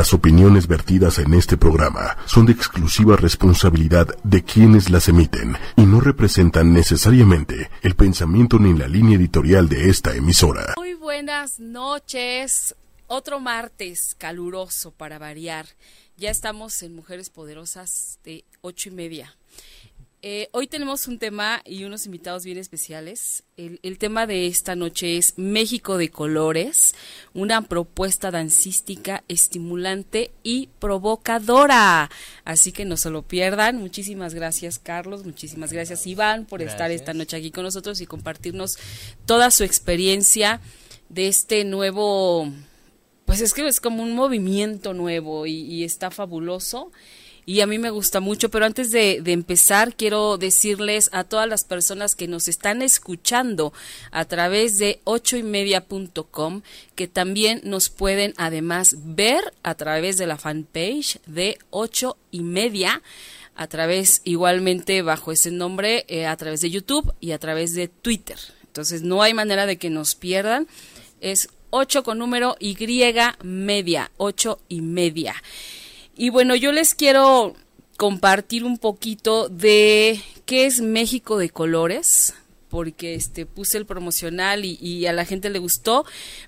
Las opiniones vertidas en este programa son de exclusiva responsabilidad de quienes las emiten y no representan necesariamente el pensamiento ni la línea editorial de esta emisora. Muy buenas noches. Otro martes caluroso para variar. Ya estamos en Mujeres Poderosas de ocho y media. Eh, hoy tenemos un tema y unos invitados bien especiales. El, el, tema de esta noche es México de Colores, una propuesta dancística estimulante y provocadora. Así que no se lo pierdan. Muchísimas gracias Carlos, muchísimas gracias Iván por gracias. estar esta noche aquí con nosotros y compartirnos toda su experiencia de este nuevo, pues es que es como un movimiento nuevo y, y está fabuloso y a mí me gusta mucho, pero antes de, empezar quiero decirles a todas las personas que nos están escuchando a través de ochoymedia.com que también nos pueden además ver a través de la fanpage de ocho y media a través igualmente bajo ese nombre eh, a través de YouTube y a través de Twitter. Entonces no hay manera de que nos pierdan. Es 8 con número Y media, 8 y media. Y bueno, yo les quiero compartir un poquito de qué es México de colores porque este puse el promocional y, a la gente le gustó,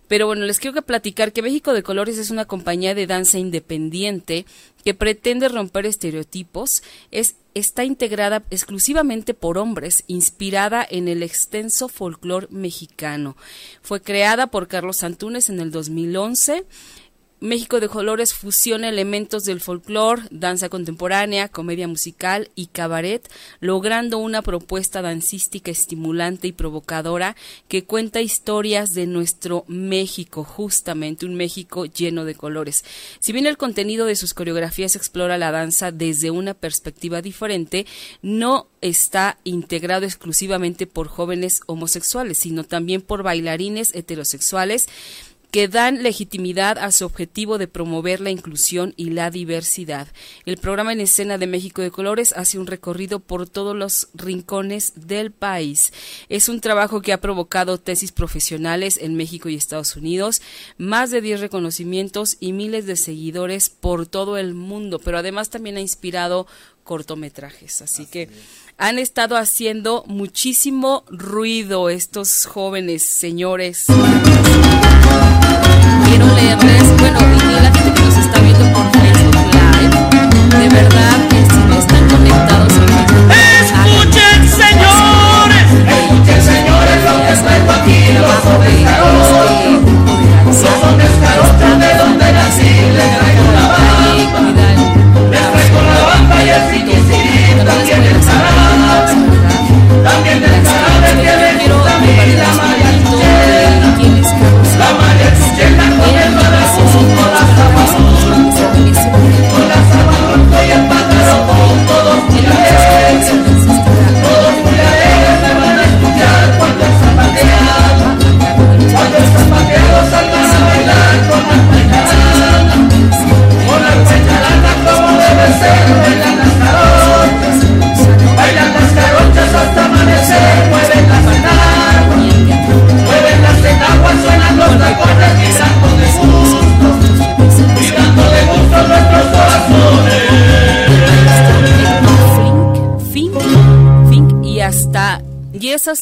pero bueno, les quiero que platicar que México de Colores es una compañía de danza independiente que pretende romper estereotipos, es está integrada exclusivamente por hombres, inspirada en el extenso folclore mexicano. Fue creada por Carlos Antunes en el 2011 México de Colores fusiona elementos del folclore, danza contemporánea, comedia musical y cabaret, logrando una propuesta dancística estimulante y provocadora que cuenta historias de nuestro México, justamente un México lleno de colores. Si bien el contenido de sus coreografías explora la danza desde una perspectiva diferente, no está integrado exclusivamente por jóvenes homosexuales, sino también por bailarines heterosexuales que dan legitimidad a su objetivo de promover la inclusión y la diversidad. El programa en escena de México de Colores hace un recorrido por todos los rincones del país. Es un trabajo que ha provocado tesis profesionales en México y Estados Unidos, más de 10 reconocimientos y miles de seguidores por todo el mundo, pero además también ha inspirado cortometrajes. Así, Así que han estado haciendo muchísimo ruido estos jóvenes señores. Bueno, y la gente que nos está viendo por Facebook Live, de verdad que si no están conectados ¡Escuchen, señores! ¡Escuchen, señores, lo que traigo aquí! Los descaros, los descaros de donde nací,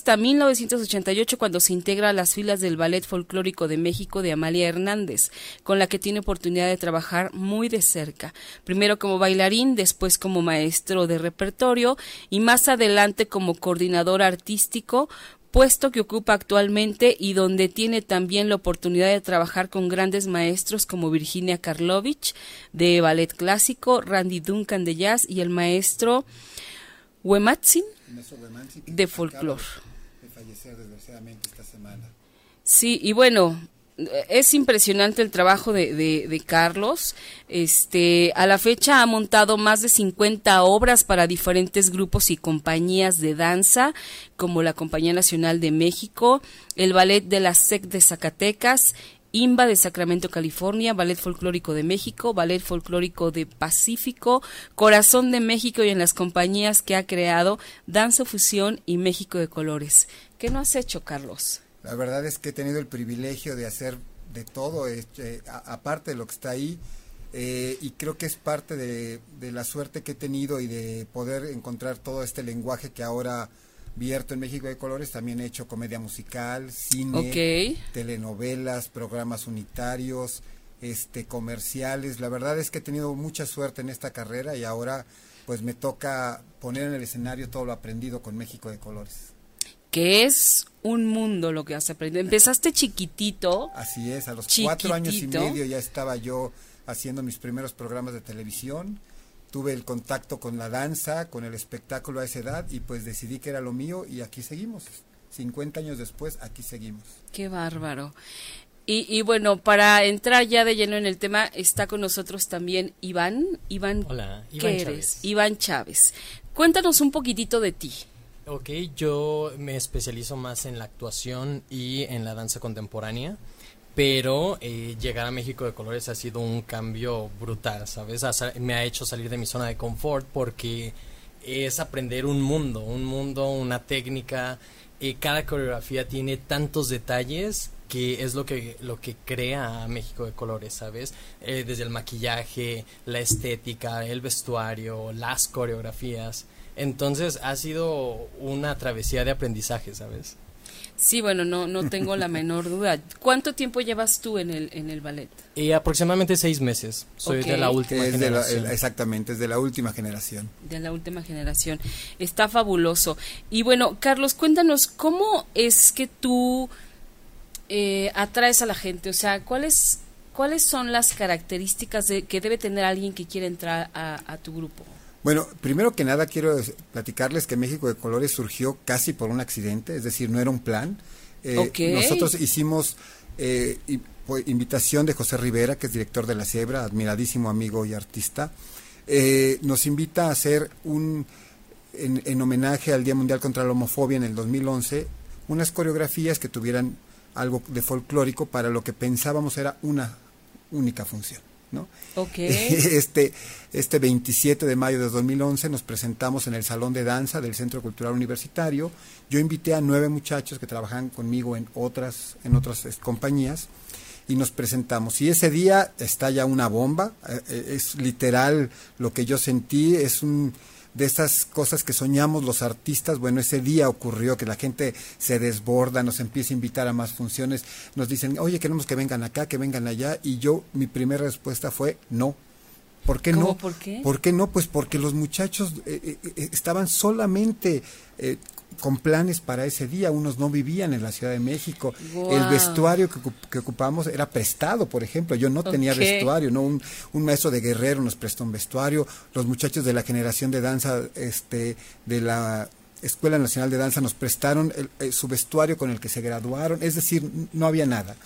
hasta 1988 cuando se integra a las filas del Ballet Folclórico de México de Amalia Hernández, con la que tiene oportunidad de trabajar muy de cerca, primero como bailarín, después como maestro de repertorio y más adelante como coordinador artístico, puesto que ocupa actualmente y donde tiene también la oportunidad de trabajar con grandes maestros como Virginia Karlovich de ballet clásico, Randy Duncan de jazz y el maestro Wematsin de folclore. Desgraciadamente esta semana. Sí, y bueno, es impresionante el trabajo de, de, de, Carlos. Este, a la fecha ha montado más de 50 obras para diferentes grupos y compañías de danza, como la Compañía Nacional de México, el Ballet de la SEC de Zacatecas, IMBA de Sacramento, California, Ballet Folclórico de México, Ballet Folclórico de Pacífico, Corazón de México y en las compañías que ha creado Danza Fusión y México de Colores. ¿Qué no has hecho, Carlos? La verdad es que he tenido el privilegio de hacer de todo, este, a, aparte de lo que está ahí, eh, y creo que es parte de, de, la suerte que he tenido y de poder encontrar todo este lenguaje que ahora vierto en México de Colores. También he hecho comedia musical, cine, telenovelas, programas unitarios, este comerciales. La verdad es que he tenido mucha suerte en esta carrera y ahora pues me toca poner en el escenario todo lo aprendido con México de Colores. Que es un mundo lo que has aprendido. Empezaste chiquitito. Así es, a los cuatro años y medio ya estaba yo haciendo mis primeros programas de televisión. Tuve el contacto con la danza, con el espectáculo a esa edad y pues decidí que era lo mío y aquí seguimos. 50 años después, aquí seguimos. Qué bárbaro. Y, bueno, para entrar ya de lleno en el tema, está con nosotros también Iván. Iván, Hola, Iván ¿qué eres? Iván Chávez. Cuéntanos un poquitito de ti. Ok, yo me especializo más en la actuación y en la danza contemporánea, pero eh, llegar a México de Colores ha sido un cambio brutal, ¿sabes? me ha hecho salir de mi zona de confort porque es aprender un mundo, un mundo, una técnica. Cada coreografía tiene tantos detalles que es lo que lo que crea a México de colores, ¿sabes? Eh, desde el maquillaje, la estética, el vestuario, las coreografías. Entonces ha sido una travesía de aprendizaje, ¿sabes? Sí, bueno, no, no tengo la menor duda. ¿Cuánto tiempo llevas tú en el, en el ballet? Y aproximadamente seis meses. Soy de la última generación. exactamente, es de la última generación. De la última generación. Está fabuloso. Y bueno, Carlos, cuéntanos, ¿cómo es que tú eh, atraes a la gente? O sea, ¿cuáles, cuáles son las características de, que debe tener alguien que quiere entrar a, tu grupo? Bueno, primero que nada quiero platicarles que México de Colores surgió casi por un accidente, es decir, no era un plan. Eh, nosotros hicimos eh, invitación de José Rivera, que es director de La Siebra, admiradísimo amigo y artista. nos invita a hacer un, en, en, homenaje al Día Mundial contra la Homofobia en el 2011, unas coreografías que tuvieran algo de folclórico para lo que pensábamos era una única función. ¿No? Este, este 27 de mayo de 2011 nos presentamos en el Salón de Danza del Centro Cultural Universitario. Yo invité a nueve muchachos que trabajan conmigo en otras, en otras compañías y nos presentamos. Y ese día estalla una bomba, eh, eh, es literal lo que yo sentí, es un de esas cosas que soñamos los artistas, bueno, ese día ocurrió que la gente se desborda, nos empieza a invitar a más funciones, nos dicen, oye, queremos que vengan acá, que vengan allá, y yo, mi primera respuesta fue, no, ¿Por qué no? ¿Por qué? ¿Por qué no? Pues porque los muchachos eh, eh, eh, estaban solamente con planes para ese día, unos no vivían en la Ciudad de México, el vestuario que, ocupamos era prestado, por ejemplo, yo no tenía vestuario, no un, maestro de guerrero nos prestó un vestuario, los muchachos de la generación de danza este de la Escuela Nacional de Danza nos prestaron su vestuario con el que se graduaron, es decir, no había nada.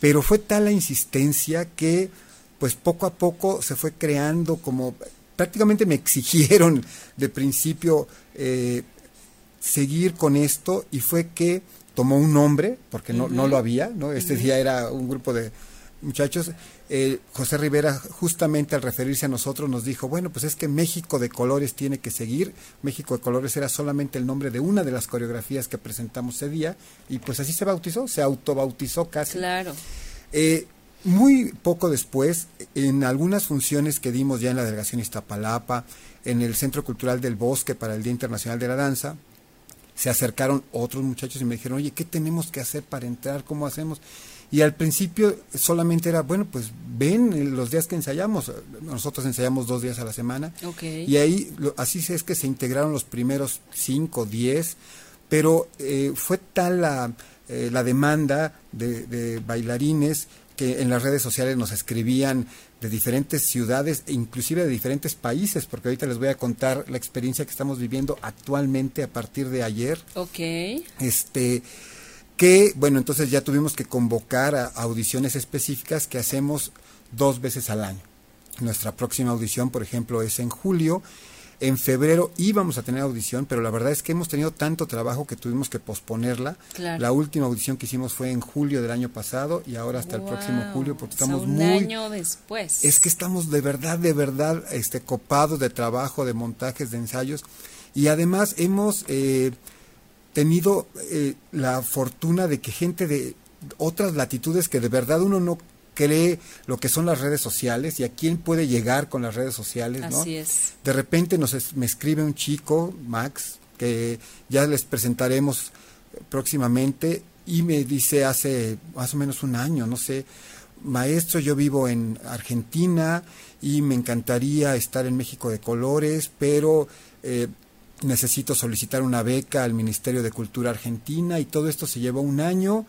Pero fue tal la insistencia que pues poco a poco se fue creando como prácticamente me exigieron de principio eh, seguir con esto y fue que tomó un nombre, porque no, no lo había, ¿no? Este día era un grupo de muchachos. Eh, José Rivera, justamente al referirse a nosotros, nos dijo, bueno, pues es que México de Colores tiene que seguir. México de Colores era solamente el nombre de una de las coreografías que presentamos ese día, y pues así se bautizó, se autobautizó casi. Claro. Eh, muy poco después, en algunas funciones que dimos ya en la delegación Iztapalapa, en el Centro Cultural del Bosque para el Día Internacional de la Danza, se acercaron otros muchachos y me dijeron, oye, ¿qué tenemos que hacer para entrar? ¿Cómo hacemos? Y al principio solamente era, bueno, pues ven los días que ensayamos. Nosotros ensayamos dos días a la semana. Y ahí, así es que se integraron los primeros cinco, diez, pero eh, fue tal la, eh, la demanda de, de bailarines que en las redes sociales nos escribían de diferentes ciudades e inclusive de diferentes países, porque ahorita les voy a contar la experiencia que estamos viviendo actualmente a partir de ayer. Ok. Este, que, bueno, entonces ya tuvimos que convocar a audiciones específicas que hacemos dos veces al año. Nuestra próxima audición, por ejemplo, es en julio en febrero íbamos a tener audición, pero la verdad es que hemos tenido tanto trabajo que tuvimos que posponerla. La última audición que hicimos fue en julio del año pasado y ahora hasta el próximo julio porque estamos un muy año después. Es que estamos de verdad de verdad este copados de trabajo, de montajes, de ensayos y además hemos eh, tenido eh, la fortuna de que gente de otras latitudes que de verdad uno no cree lo que son las redes sociales y a quién puede llegar con las redes sociales, ¿no? Así es. De repente nos me escribe un chico, Max, que ya les presentaremos próximamente y me dice hace más o menos un año, no sé, maestro, yo vivo en Argentina y me encantaría estar en México de Colores, pero eh, necesito solicitar una beca al Ministerio de Cultura Argentina y todo esto se llevó un año.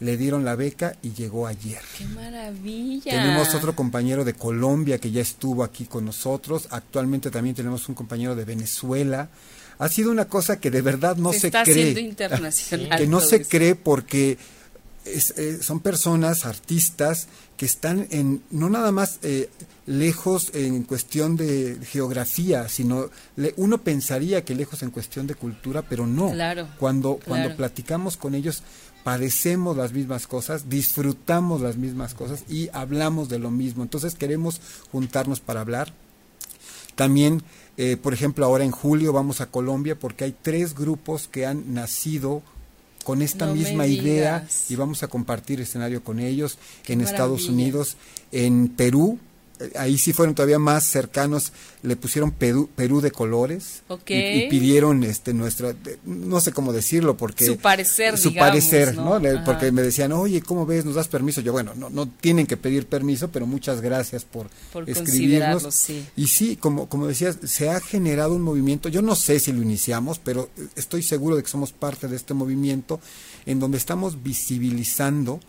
Le dieron la beca y llegó ayer. ¡Qué maravilla! Tenemos otro compañero de Colombia que ya estuvo aquí con nosotros. Actualmente también tenemos un compañero de Venezuela ha sido una cosa que de verdad no se, cree. internacional. Que no se cree porque eh, son personas, artistas, que están en, no nada más eh, lejos en cuestión de geografía, sino uno pensaría que lejos en cuestión de cultura, pero no. Claro, cuando, cuando platicamos con ellos, padecemos las mismas cosas, disfrutamos las mismas cosas y hablamos de lo mismo. Entonces queremos juntarnos para hablar. También eh, por ejemplo, ahora en julio vamos a Colombia porque hay tres grupos que han nacido con esta misma idea y vamos a compartir escenario con ellos en Estados Unidos, en Perú, ahí sí fueron todavía más cercanos, le pusieron Perú, Perú de colores y, pidieron este nuestra, no sé cómo decirlo, porque su parecer, su parecer, ¿no? Porque me decían, oye, ¿cómo ves? ¿Nos das permiso? Yo, bueno, no, no tienen que pedir permiso, pero muchas gracias por, escribirnos. Y sí, como, como decías, se ha generado un movimiento, yo no sé si lo iniciamos, pero estoy seguro de que somos parte de este movimiento en donde estamos visibilizando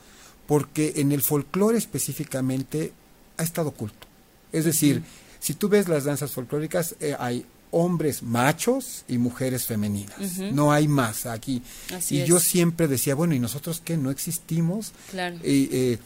porque en el folclore específicamente ha estado oculto. Es decir, si tú ves las danzas folclóricas, eh, hay hombres machos y mujeres femeninas. No hay más aquí. y yo siempre decía, bueno, ¿y nosotros qué? ¿No existimos? Claro. Eh,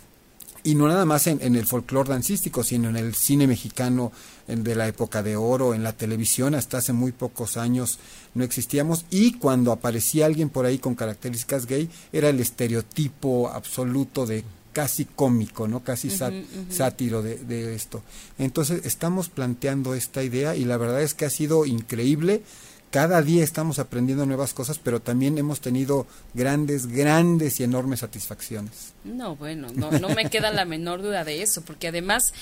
y no nada más en, el folclore dancístico, sino en el cine mexicano de la época de oro, en la televisión, hasta hace muy pocos años no existíamos. Y cuando aparecía alguien por ahí con características gay, era el estereotipo absoluto de casi cómico, ¿no? Casi sátiro de, esto. Entonces estamos planteando esta idea y la verdad es que ha sido increíble. Cada día estamos aprendiendo nuevas cosas, pero también hemos tenido grandes, grandes y enormes satisfacciones. No, bueno, no, no me queda la menor duda de eso, porque además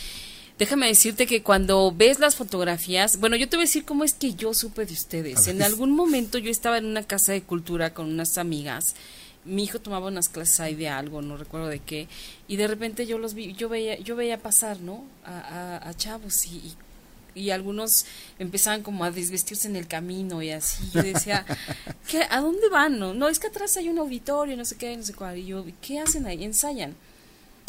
déjame decirte que cuando ves las fotografías, bueno, yo te voy a decir cómo es que yo supe de ustedes. En algún momento yo estaba en una casa de cultura con unas amigas mi hijo tomaba unas clases ahí de algo, no recuerdo de qué, y de repente yo los vi, yo veía, yo veía pasar, ¿no? A, a, chavos y, y, algunos empezaban como a desvestirse en el camino y así. Yo decía, ¿qué, ¿a dónde van? No? no, es que atrás hay un auditorio, no sé qué, no sé cuál. Y yo, ¿qué hacen ahí? Ensayan.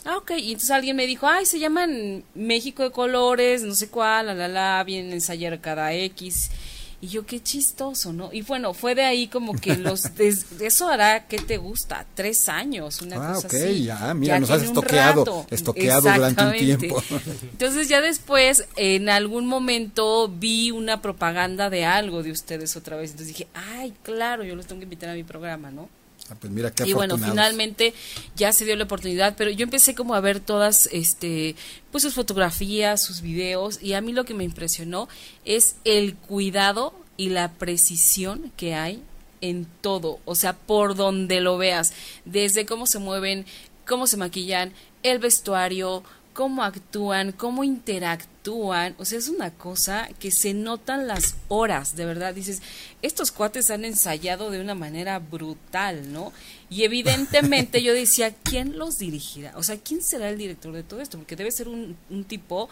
Ah, ok. Y entonces alguien me dijo, ay, se llaman México de Colores, no sé cuál, la, la, la, vienen a ensayar cada X. Y yo, qué chistoso, ¿no? Y bueno, fue de ahí como que los... Eso hará, ¿qué te gusta? Tres años, una ah, cosa así. ya, mira, nos has estoqueado, estoqueado durante un tiempo. Entonces ya después, en algún momento, vi una propaganda de algo de ustedes otra vez. Entonces dije, ay, claro, yo los tengo que invitar a mi programa, ¿no? Ah, pues mira qué y bueno, finalmente ya se dio la oportunidad, pero yo empecé como a ver todas, este, pues sus fotografías, sus videos, y a mí lo que me impresionó es el cuidado y la precisión que hay en todo, o sea, por donde lo veas, desde cómo se mueven, cómo se maquillan, el vestuario, cómo actúan, cómo interactúan, o sea, es una cosa que se notan las horas, de verdad, dices, estos cuates han ensayado de una manera brutal, ¿no? Y evidentemente yo decía, ¿quién los dirigirá? O sea, ¿quién será el director de todo esto? Porque debe ser un, tipo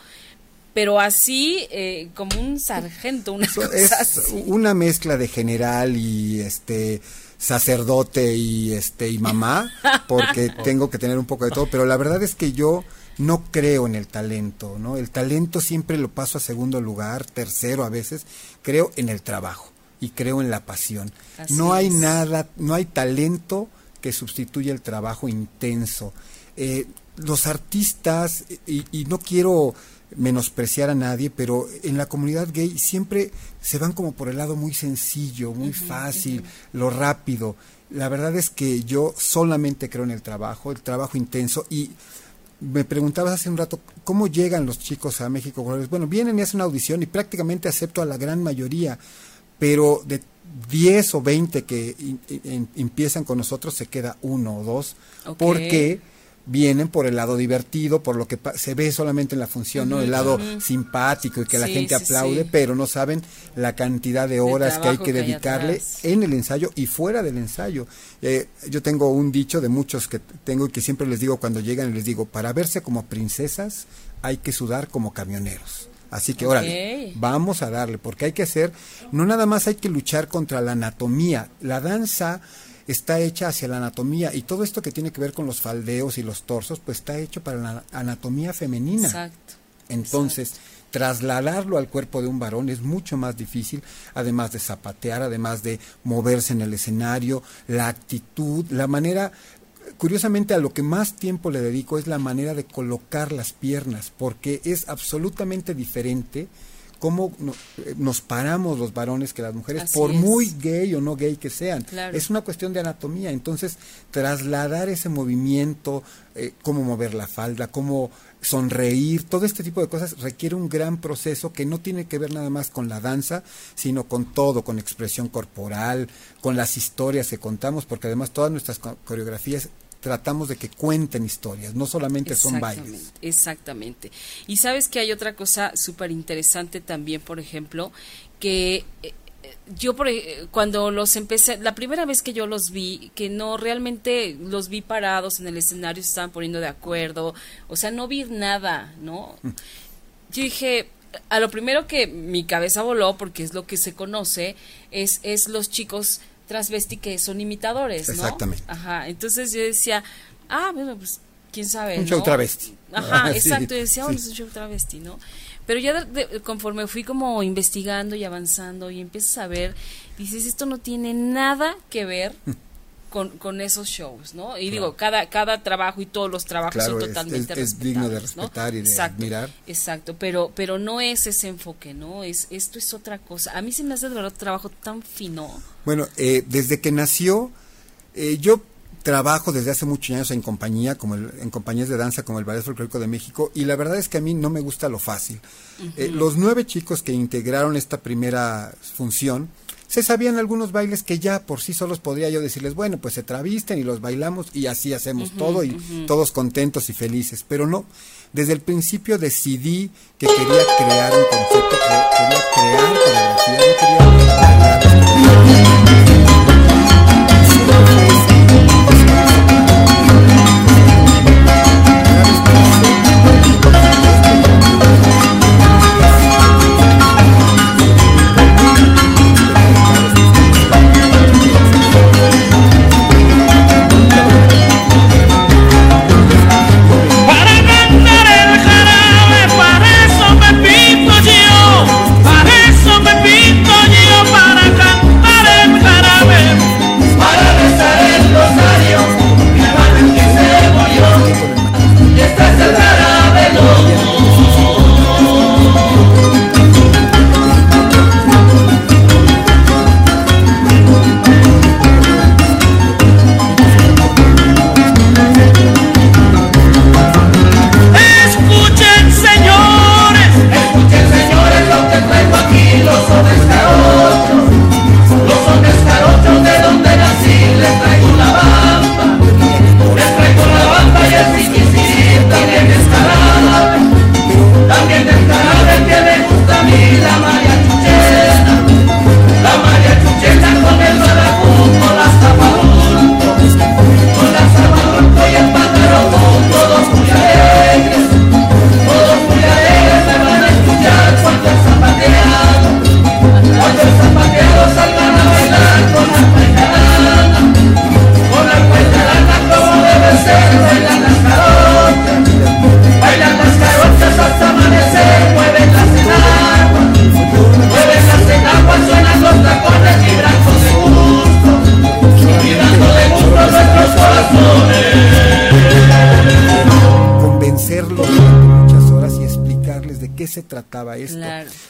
pero así eh, como un sargento, una cosa es una mezcla de general y este sacerdote y este y mamá, porque tengo que tener un poco de todo, pero la verdad es que yo no creo en el talento, ¿no? El talento siempre lo paso a segundo lugar, tercero a veces, creo en el trabajo y creo en la pasión. no hay nada, no hay talento que sustituya el trabajo intenso. Eh, los artistas, y, no quiero menospreciar a nadie, pero en la comunidad gay siempre se van como por el lado muy sencillo, muy fácil, lo rápido. La verdad es que yo solamente creo en el trabajo, el trabajo intenso y me preguntabas hace un rato, ¿cómo llegan los chicos a México Bueno, vienen y hacen una audición y prácticamente acepto a la gran mayoría, pero de 10 o 20 que empiezan con nosotros se queda uno o dos, porque vienen por el lado divertido, por lo que se ve solamente en la función, ¿no? El lado simpático y que la gente aplaude, pero no saben la cantidad de horas que hay que, dedicarle en el ensayo y fuera del ensayo. Eh, yo tengo un dicho de muchos que tengo y que siempre les digo cuando llegan, les digo, para verse como princesas hay que sudar como camioneros. Así que, órale, vamos a darle, porque hay que hacer, no nada más hay que luchar contra la anatomía, la danza está hecha hacia la anatomía y todo esto que tiene que ver con los faldeos y los torsos, pues está hecho para la anatomía femenina. Exacto. Entonces, trasladarlo al cuerpo de un varón es mucho más difícil, además de zapatear, además de moverse en el escenario, la actitud, la manera, curiosamente a lo que más tiempo le dedico es la manera de colocar las piernas, porque es absolutamente diferente cómo eh, nos paramos los varones que las mujeres, por muy gay o no gay que sean. Es una cuestión de anatomía. Entonces, trasladar ese movimiento, eh, cómo mover la falda, cómo sonreír, todo este tipo de cosas requiere un gran proceso que no tiene que ver nada más con la danza, sino con todo, con expresión corporal, con las historias que contamos, porque además todas nuestras coreografías tratamos de que cuenten historias, no solamente son bailes. Exactamente. Y sabes que hay otra cosa súper interesante también, por ejemplo, que eh, yo por, cuando los empecé, la primera vez que yo los vi, que no realmente los vi parados en el escenario, se estaban poniendo de acuerdo, o sea, no vi nada, ¿no? Mm. Yo dije, a lo primero que mi cabeza voló, porque es lo que se conoce, es, es los chicos transvesti que son imitadores, ¿no? Exactamente. Ajá, entonces yo decía, ah, bueno, pues quién sabe. Un show travesti. Ajá, exacto, yo decía, oh, es un show travesti, ¿no? Pero ya conforme fui como investigando y avanzando y empiezas a ver, dices, esto no tiene nada que ver con, con esos shows, ¿no? Y digo, cada, cada trabajo y todos los trabajos son totalmente es, es, digno de respetar y de admirar. Exacto, pero, pero no es ese enfoque, ¿no? Es, esto es otra cosa. A mí se me hace de verdad trabajo tan fino. Bueno, eh, desde que nació, eh, yo trabajo desde hace muchos años en compañía, como en compañías de danza como el Ballet Folclórico de México, y la verdad es que a mí no me gusta lo fácil. Eh, los nueve chicos que integraron esta primera función, se sabían algunos bailes que ya por sí solos podría yo decirles, bueno, pues se travisten y los bailamos y así hacemos todo y todos contentos y felices, pero no. Desde el principio decidí que quería crear un concepto, que quería crear coreografía, no quería bailar.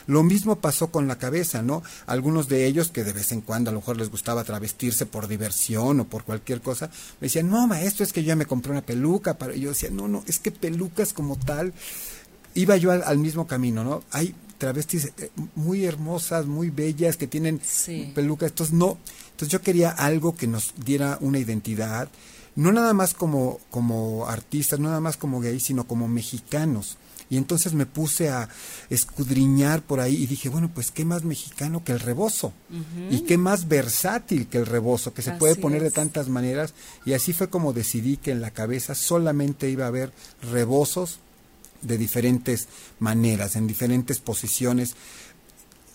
Lo mismo pasó con la cabeza, ¿no? Algunos de ellos que de vez en cuando a lo mejor les gustaba travestirse por diversión o por cualquier cosa, me decían, no, maestro, es que yo ya me compré una peluca. Para... Y yo decía, no, no, es que pelucas como tal, iba yo al, mismo camino, ¿no? Hay travestis eh, muy hermosas, muy bellas, que tienen pelucas, entonces no, entonces yo quería algo que nos diera una identidad, no nada más como, como artistas, no nada más como gays, sino como mexicanos. Y entonces me puse a escudriñar por ahí y dije, bueno, pues qué más mexicano que el rebozo. Y qué más versátil que el rebozo, que se puede poner de tantas maneras. Y así fue como decidí que en la cabeza solamente iba a haber rebozos de diferentes maneras, en diferentes posiciones.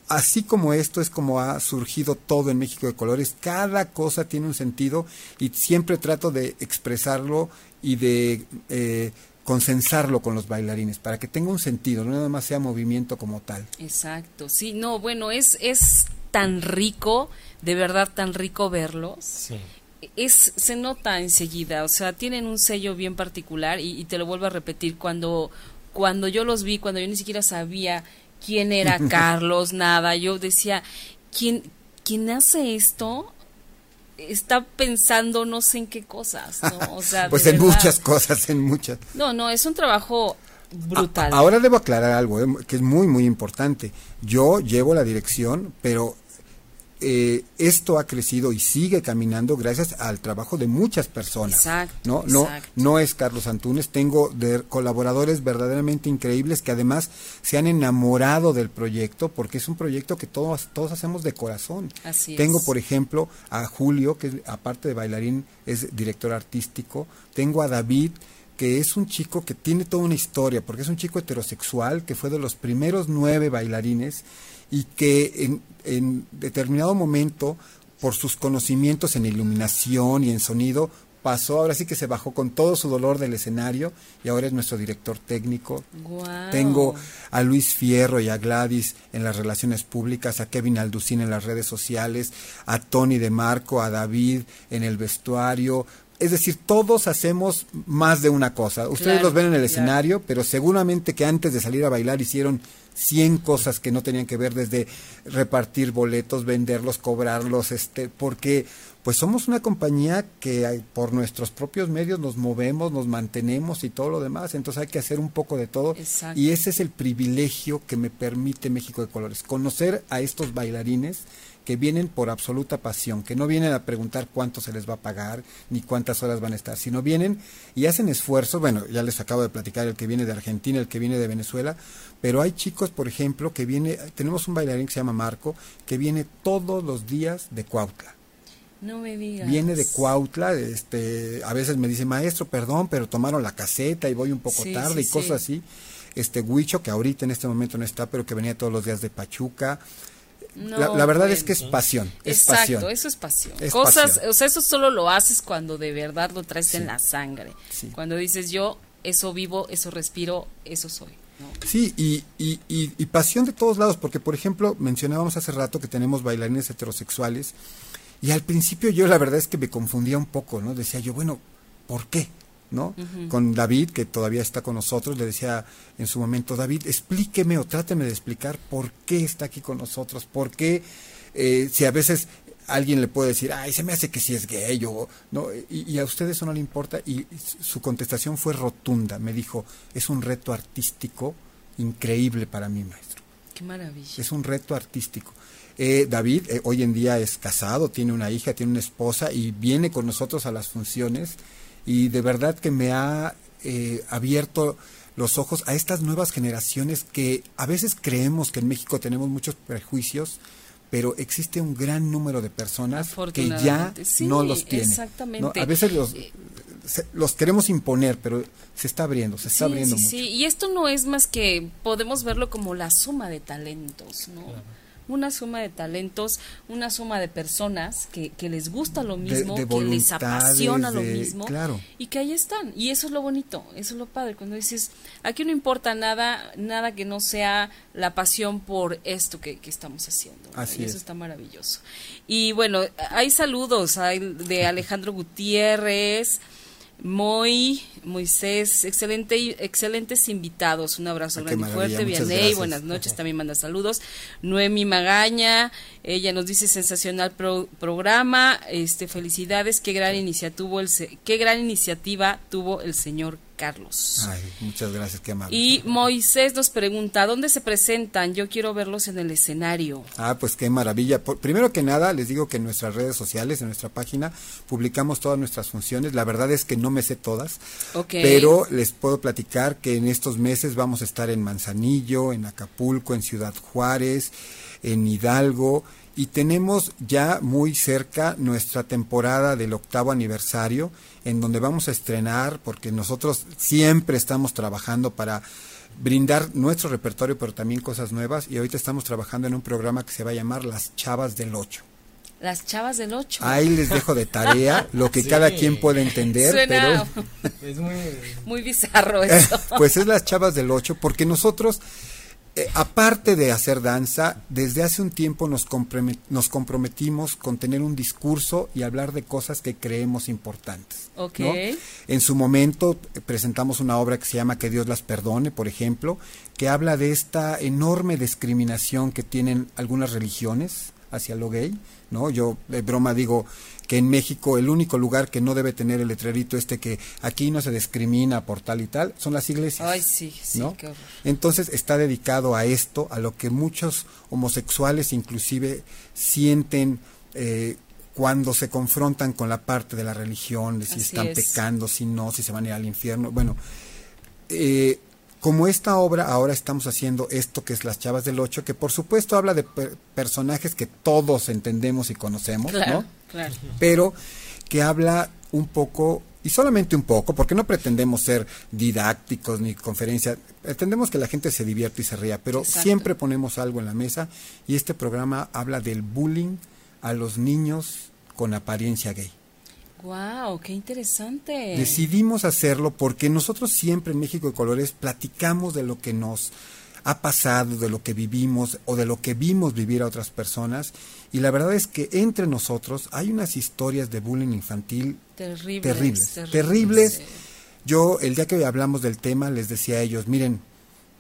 Así como esto es como ha surgido todo en México de Colores, cada cosa tiene un sentido y siempre trato de expresarlo y de eh, consensarlo con los bailarines para que tenga un sentido, no nada más sea movimiento como tal. Exacto, sí, no, bueno, es, es tan rico, de verdad tan rico verlos. Sí. Es, se nota enseguida, o sea, tienen un sello bien particular y, te lo vuelvo a repetir, cuando, cuando yo los vi, cuando yo ni siquiera sabía quién era Carlos, nada, yo decía, ¿quién, quién hace esto? Está pensando no sé en qué cosas, ¿no? O sea, pues en muchas cosas, en muchas. No, no, es un trabajo brutal. ahora debo aclarar algo eh, que es muy, muy importante. Yo llevo la dirección, pero eh, esto ha crecido y sigue caminando gracias al trabajo de muchas personas. Exacto, ¿no? No, no es Carlos Antunes, tengo de colaboradores verdaderamente increíbles que además se han enamorado del proyecto porque es un proyecto que todos, todos hacemos de corazón. Así tengo, por ejemplo, a Julio, que aparte de bailarín es director artístico, tengo a David, que es un chico que tiene toda una historia, porque es un chico heterosexual que fue de los primeros nueve bailarines y que en, determinado momento, por sus conocimientos en iluminación y en sonido, pasó, ahora sí que se bajó con todo su dolor del escenario y ahora es nuestro director técnico. Tengo a Luis Fierro y a Gladys en las relaciones públicas, a Kevin Alducín en las redes sociales, a Tony de Marco, a David en el vestuario. Es decir, todos hacemos más de una cosa. Ustedes los ven en el escenario, pero seguramente que antes de salir a bailar hicieron 100 cosas que no tenían que ver desde repartir boletos, venderlos, cobrarlos, este, porque pues somos una compañía que por nuestros propios medios nos movemos, nos mantenemos y todo lo demás, entonces hay que hacer un poco de todo. Y ese es el privilegio que me permite México de Colores, conocer a estos bailarines que vienen por absoluta pasión, que no vienen a preguntar cuánto se les va a pagar ni cuántas horas van a estar, sino vienen y hacen esfuerzos, bueno, ya les acabo de platicar el que viene de Argentina, el que viene de Venezuela, pero hay chicos, por ejemplo, que viene, tenemos un bailarín que se llama Marco, que viene todos los días de Cuautla. No me digas. Viene de Cuautla, este, a veces me dice, maestro, perdón, pero tomaron la caseta y voy un poco tarde y cosas así. Este Huicho, que ahorita en este momento no está, pero que venía todos los días de Pachuca la, verdad es que es pasión. Exacto, eso es pasión. Cosas, o sea, eso solo lo haces cuando de verdad lo traes en la sangre. Cuando dices yo, eso vivo, eso respiro, eso soy. Sí, y, y, y, pasión de todos lados, porque por ejemplo, mencionábamos hace rato que tenemos bailarines heterosexuales, y al principio yo la verdad es que me confundía un poco, ¿no? Decía yo, bueno, ¿por qué? ¿No? Con David, que todavía está con nosotros, le decía en su momento, David, explíqueme o tráteme de explicar por qué está aquí con nosotros, por qué, eh, si a veces alguien le puede decir, ay, se me hace que si es gay o, ¿no? Y, a usted eso no le importa, y su contestación fue rotunda, me dijo, es un reto artístico increíble para mí, maestro. Qué maravilla. Es un reto artístico. Eh, David eh, hoy en día es casado, tiene una hija, tiene una esposa y viene con nosotros a las funciones y de verdad que me ha eh, abierto los ojos a estas nuevas generaciones que a veces creemos que en México tenemos muchos prejuicios, pero existe un gran número de personas que ya no los tienen. Exactamente. A veces los, eh, los queremos imponer, pero se está abriendo, se está abriendo mucho. Sí, y esto no es más que podemos verlo como la suma de talentos, ¿no? Una suma de talentos, una suma de personas que, que les gusta lo mismo, que les apasiona lo mismo y que ahí están. Y eso es lo bonito, eso es lo padre, cuando dices, aquí no importa nada, nada que no sea la pasión por esto que, que estamos haciendo. Así y eso está maravilloso. Y bueno, hay saludos hay de Alejandro Gutiérrez. Muy, Moisés, excelente, excelentes invitados. Un abrazo grande y fuerte. Vianey, buenas noches, también manda saludos. Noemi Magaña, ella nos dice sensacional programa. Este, felicidades, qué gran iniciativa tuvo el qué gran iniciativa tuvo el señor Carlos. Ay, muchas gracias, qué amable. Y Moisés nos pregunta, ¿dónde se presentan? Yo quiero verlos en el escenario. Ah, pues qué maravilla. primero que nada, les digo que en nuestras redes sociales, en nuestra página, publicamos todas nuestras funciones. La verdad es que no me sé todas, pero les puedo platicar que en estos meses vamos a estar en Manzanillo, en Acapulco, en Ciudad Juárez, en Hidalgo, y tenemos ya muy cerca nuestra temporada del octavo aniversario, en donde vamos a estrenar, porque nosotros siempre estamos trabajando para brindar nuestro repertorio, pero también cosas nuevas, y ahorita estamos trabajando en un programa que se va a llamar Las Chavas del Ocho. Las Chavas del Ocho. Ahí les dejo de tarea lo que cada quien puede entender, pero es muy, muy bizarro eso. pues es Las Chavas del Ocho, porque nosotros eh, aparte de hacer danza, desde hace un tiempo nos, nos, comprometimos con tener un discurso y hablar de cosas que creemos importantes. En su momento eh, presentamos una obra que se llama Que Dios las perdone, por ejemplo, que habla de esta enorme discriminación que tienen algunas religiones hacia lo gay. ¿no? Yo de broma digo, que en México el único lugar que no debe tener el letrerito este que aquí no se discrimina por tal y tal son las iglesias. Ay, sí, sí, Entonces está dedicado a esto, a lo que muchos homosexuales inclusive sienten eh, cuando se confrontan con la parte de la religión, de si están pecando, si no, si se van a ir al infierno. Bueno, eh, como esta obra ahora estamos haciendo esto que es Las Chavas del Ocho, que por supuesto habla de personajes que todos entendemos y conocemos, ¿no? Claro. Pero que habla un poco, y solamente un poco, porque no pretendemos ser didácticos ni conferencia, pretendemos que la gente se divierta y se ría, pero siempre ponemos algo en la mesa y este programa habla del bullying a los niños con apariencia gay. ¡Wow! ¡Qué interesante! Decidimos hacerlo porque nosotros siempre en México de Colores platicamos de lo que nos ha pasado, de lo que vivimos o de lo que vimos vivir a otras personas. Y la verdad es que entre nosotros hay unas historias de bullying infantil terribles. Terribles. Yo, el día que hablamos del tema, les decía a ellos, miren,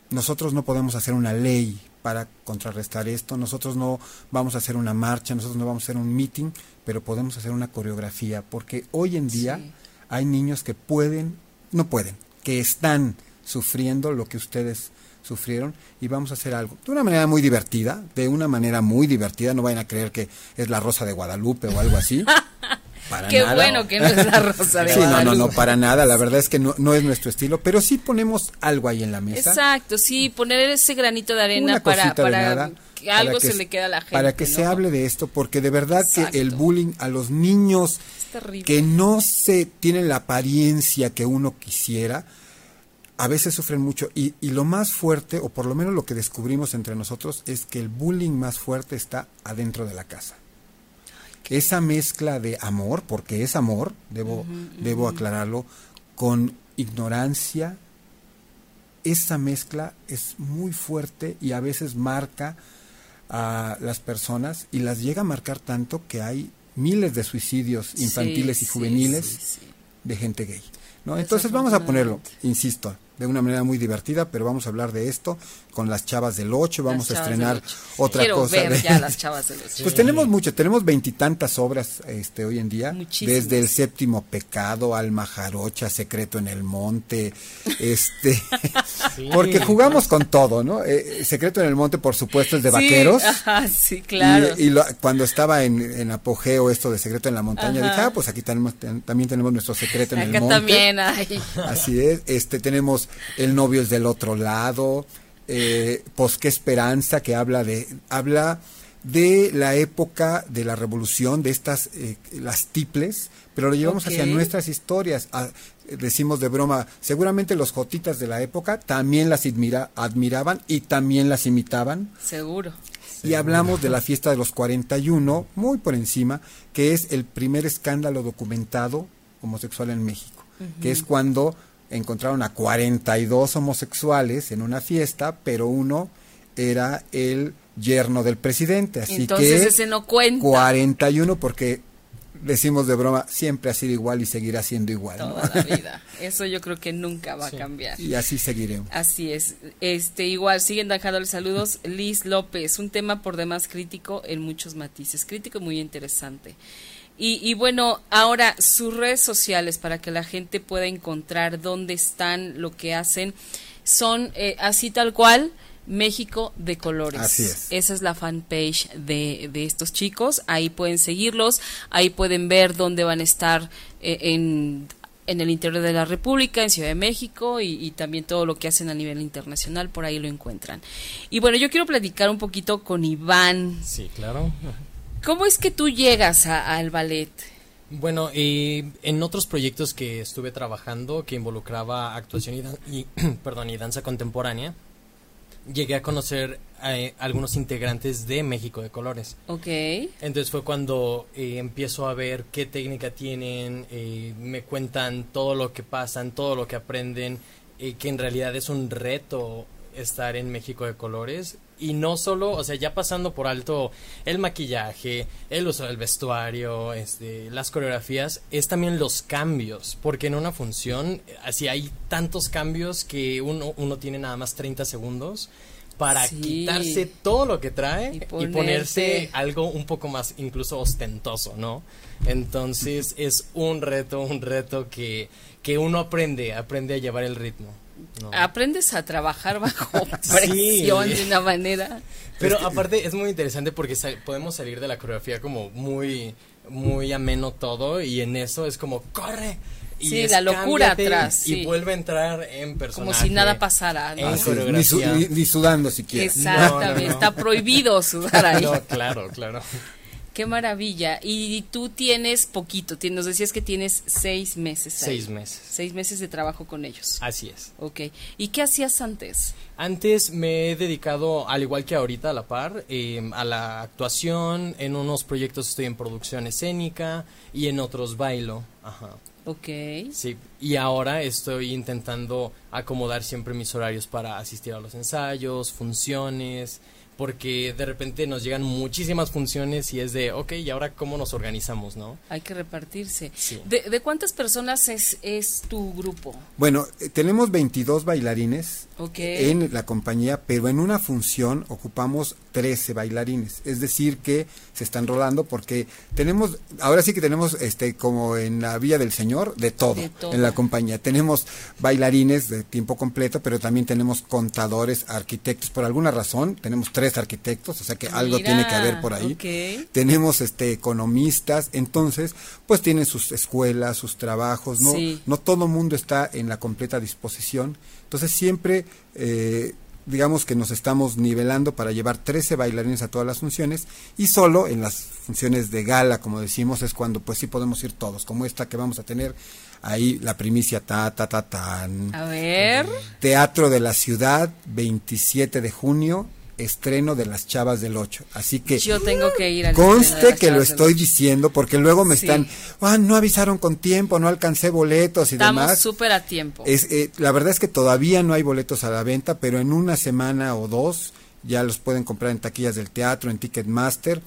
nosotros no podemos hacer una ley para contrarrestar esto, nosotros no vamos a hacer una marcha, nosotros no vamos a hacer un meeting, pero podemos hacer una coreografía, porque hoy en día hay niños que pueden, no pueden, que están sufriendo lo que ustedes sufrieron y vamos a hacer algo de una manera muy divertida, de una manera muy divertida, no vayan a creer que es la Rosa de Guadalupe o algo así. Para Qué bueno que no es la Rosa de sí, no, no, no, para nada, la verdad es que no, no es nuestro estilo, pero sí ponemos algo ahí en la mesa. Exacto, sí, poner ese granito de arena para, para que algo se le quede a la gente. Para que se hable de esto, porque de verdad que el bullying a los niños que no se tienen la apariencia que uno quisiera, a veces sufren mucho. Y, y lo más fuerte, o por lo menos lo que descubrimos entre nosotros, es que el bullying más fuerte está adentro de la casa. Esa mezcla de amor, porque es amor, debo, debo aclararlo, con ignorancia, esa mezcla es muy fuerte y a veces marca a las personas y las llega a marcar tanto que hay miles de suicidios infantiles y juveniles de gente gay. ¿no? Entonces vamos a ponerlo, insisto, de una manera muy divertida, pero vamos a hablar de esto con las chavas del 8, vamos a estrenar otra cosa. Ver ya las chavas del 8. Pues tenemos mucho, tenemos veintitantas obras este hoy en día, desde el séptimo pecado, Alma Jarocha, Secreto en el Monte, este porque jugamos con todo, ¿no? Eh, Secreto en el Monte, por supuesto, es de vaqueros. sí, claro. Y, cuando estaba en, apogeo esto de Secreto en la Montaña, dije, ah, pues aquí tenemos, también tenemos nuestro Secreto en el Monte. también hay. Así es, este tenemos el novio es del otro lado, eh, pues qué esperanza que habla de habla de la época de la revolución de estas eh, las tiples pero lo llevamos hacia nuestras historias. Ah, decimos de broma seguramente los jotitas de la época también las admiraban y también las imitaban. Seguro. Y hablamos de la fiesta de los 41 muy por encima que es el primer escándalo documentado homosexual en México que es cuando encontraron a 42 homosexuales en una fiesta, pero uno era el yerno del presidente. Así Entonces que ese no cuenta. 41 porque decimos de broma, siempre ha sido igual y seguirá siendo igual. Toda la vida. Eso yo creo que nunca va a cambiar. Y así seguiremos. Así es. Este, igual, siguen los saludos. Liz López, un tema por demás crítico en muchos matices. Crítico muy interesante. Y, bueno, ahora sus redes sociales para que la gente pueda encontrar dónde están, lo que hacen, son eh, así tal cual, México de Colores. Así es. Esa es la fanpage de, de estos chicos. Ahí pueden seguirlos, ahí pueden ver dónde van a estar eh, en en el interior de la República, en Ciudad de México y, también todo lo que hacen a nivel internacional, por ahí lo encuentran. Y bueno, yo quiero platicar un poquito con Iván. Sí, claro. ¿Cómo es que tú llegas al ballet? Bueno, en otros proyectos que estuve trabajando que involucraba actuación y, y, perdón, y danza contemporánea, llegué a conocer a, eh, algunos integrantes de México de Colores. Ok. Entonces fue cuando eh, empiezo a ver qué técnica tienen, eh, me cuentan todo lo que pasan, todo lo que aprenden, que en realidad es un reto estar en México de Colores. Y no solo, o sea, ya pasando por alto el maquillaje, el uso del vestuario, este, las coreografías, es también los cambios, porque en una función, así hay tantos cambios que uno, uno tiene nada más 30 segundos para quitarse todo lo que trae y, ponerse algo un poco más incluso ostentoso, ¿no? Entonces es un reto, un reto que, que uno aprende, aprende a llevar el ritmo. Aprendes a trabajar bajo presión de una manera. Pero aparte es muy interesante porque podemos salir de la coreografía como muy muy ameno todo y en eso es como corre y sí, la locura atrás. Y vuelve a entrar en personaje. Como si nada pasara. ¿no? Ah, ni, sudando si quieres. Exactamente, está prohibido sudar ahí. No, claro, claro. Qué maravilla. Y tú tienes poquito, nos decías que tienes seis meses. Seis meses. Seis meses de trabajo con ellos. Así es. Ok. ¿Y qué hacías antes? Antes me he dedicado, al igual que ahorita a la par, em, a la actuación. En unos proyectos estoy en producción escénica y en otros bailo. Ajá. Ok. Sí, y ahora estoy intentando acomodar siempre mis horarios para asistir a los ensayos, funciones, porque de repente nos llegan muchísimas funciones y es de, ok, ¿y ahora cómo nos organizamos, no? Hay que repartirse. ¿De, cuántas personas es, es tu grupo? Bueno, eh, tenemos 22 bailarines en la compañía, pero en una función ocupamos 13 bailarines. Es decir, que se están rolando porque tenemos, ahora sí que tenemos, este, como en la Villa del Señor, de todo, en la compañía. Tenemos bailarines de tiempo completo, pero también tenemos contadores, arquitectos. Por alguna razón, tenemos tres arquitectos, o sea que algo tiene que haber por ahí. Tenemos este economistas, entonces, pues tienen sus escuelas, sus trabajos, no, no todo mundo está en la completa disposición. Entonces siempre eh, digamos que nos estamos nivelando para llevar 13 bailarines a todas las funciones y solo en las funciones de gala, como decimos, es cuando pues sí podemos ir todos, como esta que vamos a tener ahí la primicia ta ta ta tan. A ver. Teatro de la Ciudad, 27 de junio, estreno de las Chavas del 8. Así que yo tengo que ir al conste que lo estoy diciendo porque luego me están, ah, no avisaron con tiempo, no alcancé boletos y demás. Estamos súper a tiempo. Es, eh, la verdad es que todavía no hay boletos a la venta, pero en una semana o dos ya los pueden comprar en taquillas del teatro, en Ticketmaster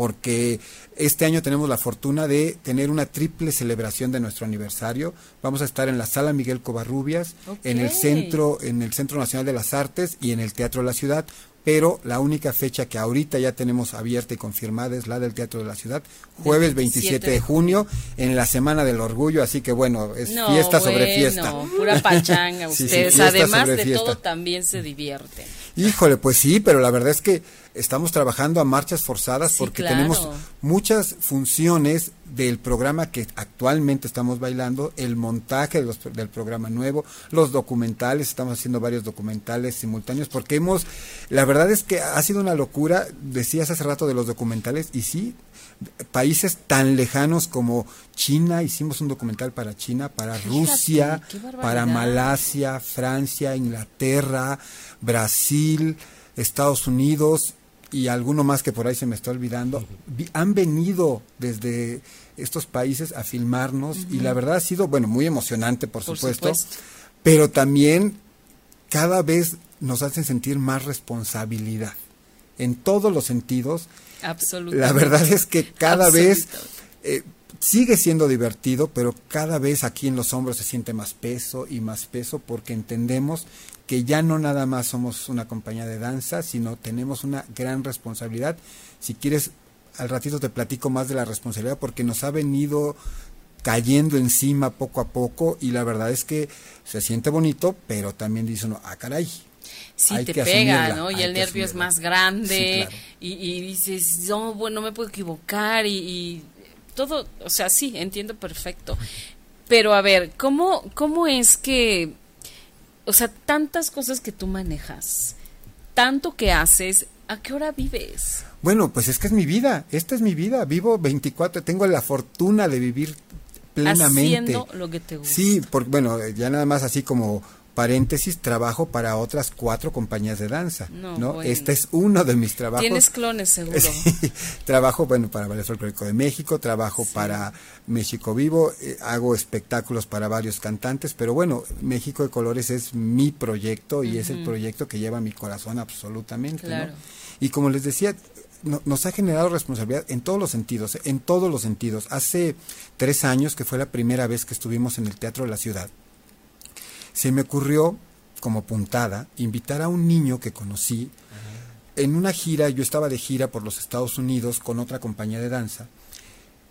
porque este año tenemos la fortuna de tener una triple celebración de nuestro aniversario. Vamos a estar en la Sala Miguel Covarrubias, en el centro, en el Centro Nacional de las Artes y en el Teatro de la Ciudad pero la única fecha que ahorita ya tenemos abierta y confirmada es la del Teatro de la Ciudad, jueves 27 de junio, en la Semana del Orgullo, así que bueno, es fiesta sobre fiesta. Pura pachanga ustedes, además de todo también se divierten. Híjole, pues sí, pero la verdad es que estamos trabajando a marchas forzadas porque tenemos muchas funciones del programa que actualmente estamos bailando, el montaje del programa nuevo, los documentales, estamos haciendo varios documentales simultáneos porque hemos, la verdad es que ha sido una locura, decías hace rato de los documentales y sí, países tan lejanos como China, hicimos un documental para China, para Rusia, para Malasia, Francia, Inglaterra, Brasil, Estados Unidos y alguno más que por ahí se me está olvidando, han venido desde estos países a filmarnos y la verdad ha sido, bueno, muy emocionante, por, supuesto, pero también cada vez nos hacen sentir más responsabilidad en todos los sentidos. Absolutamente. La verdad es que cada vez eh, sigue siendo divertido, pero cada vez aquí en los hombros se siente más peso y más peso porque entendemos que ya no nada más somos una compañía de danza, sino tenemos una gran responsabilidad. Si quieres al ratito te platico más de la responsabilidad porque nos ha venido cayendo encima poco a poco y la verdad es que se siente bonito, pero también dice uno, ah, caray. Sí, te pega, ¿no? Y el nervio es más grande y, dices, no, bueno, me puedo equivocar y, y, todo, o sea, sí, entiendo perfecto. Pero a ver, ¿cómo, cómo es que, o sea, tantas cosas que tú manejas, tanto que haces, ¿a qué hora vives? Bueno, pues es que es mi vida, esta es mi vida, vivo 24, tengo la fortuna de vivir plenamente. Haciendo lo que te gusta. Sí, porque bueno, ya nada más así como paréntesis, trabajo para otras cuatro compañías de danza, ¿no? Este es uno de mis trabajos. Tienes clones, seguro. trabajo, bueno, para Ballet Folclórico de México, trabajo para México Vivo, eh, hago espectáculos para varios cantantes, pero bueno, México de Colores es mi proyecto y es el proyecto que lleva mi corazón absolutamente, ¿no? Y como les decía, nos ha generado responsabilidad en todos los sentidos, en todos los sentidos. Hace tres años, que fue la primera vez que estuvimos en el Teatro de la Ciudad, se me ocurrió, como puntada, invitar a un niño que conocí en una gira, yo estaba de gira por los Estados Unidos con otra compañía de danza,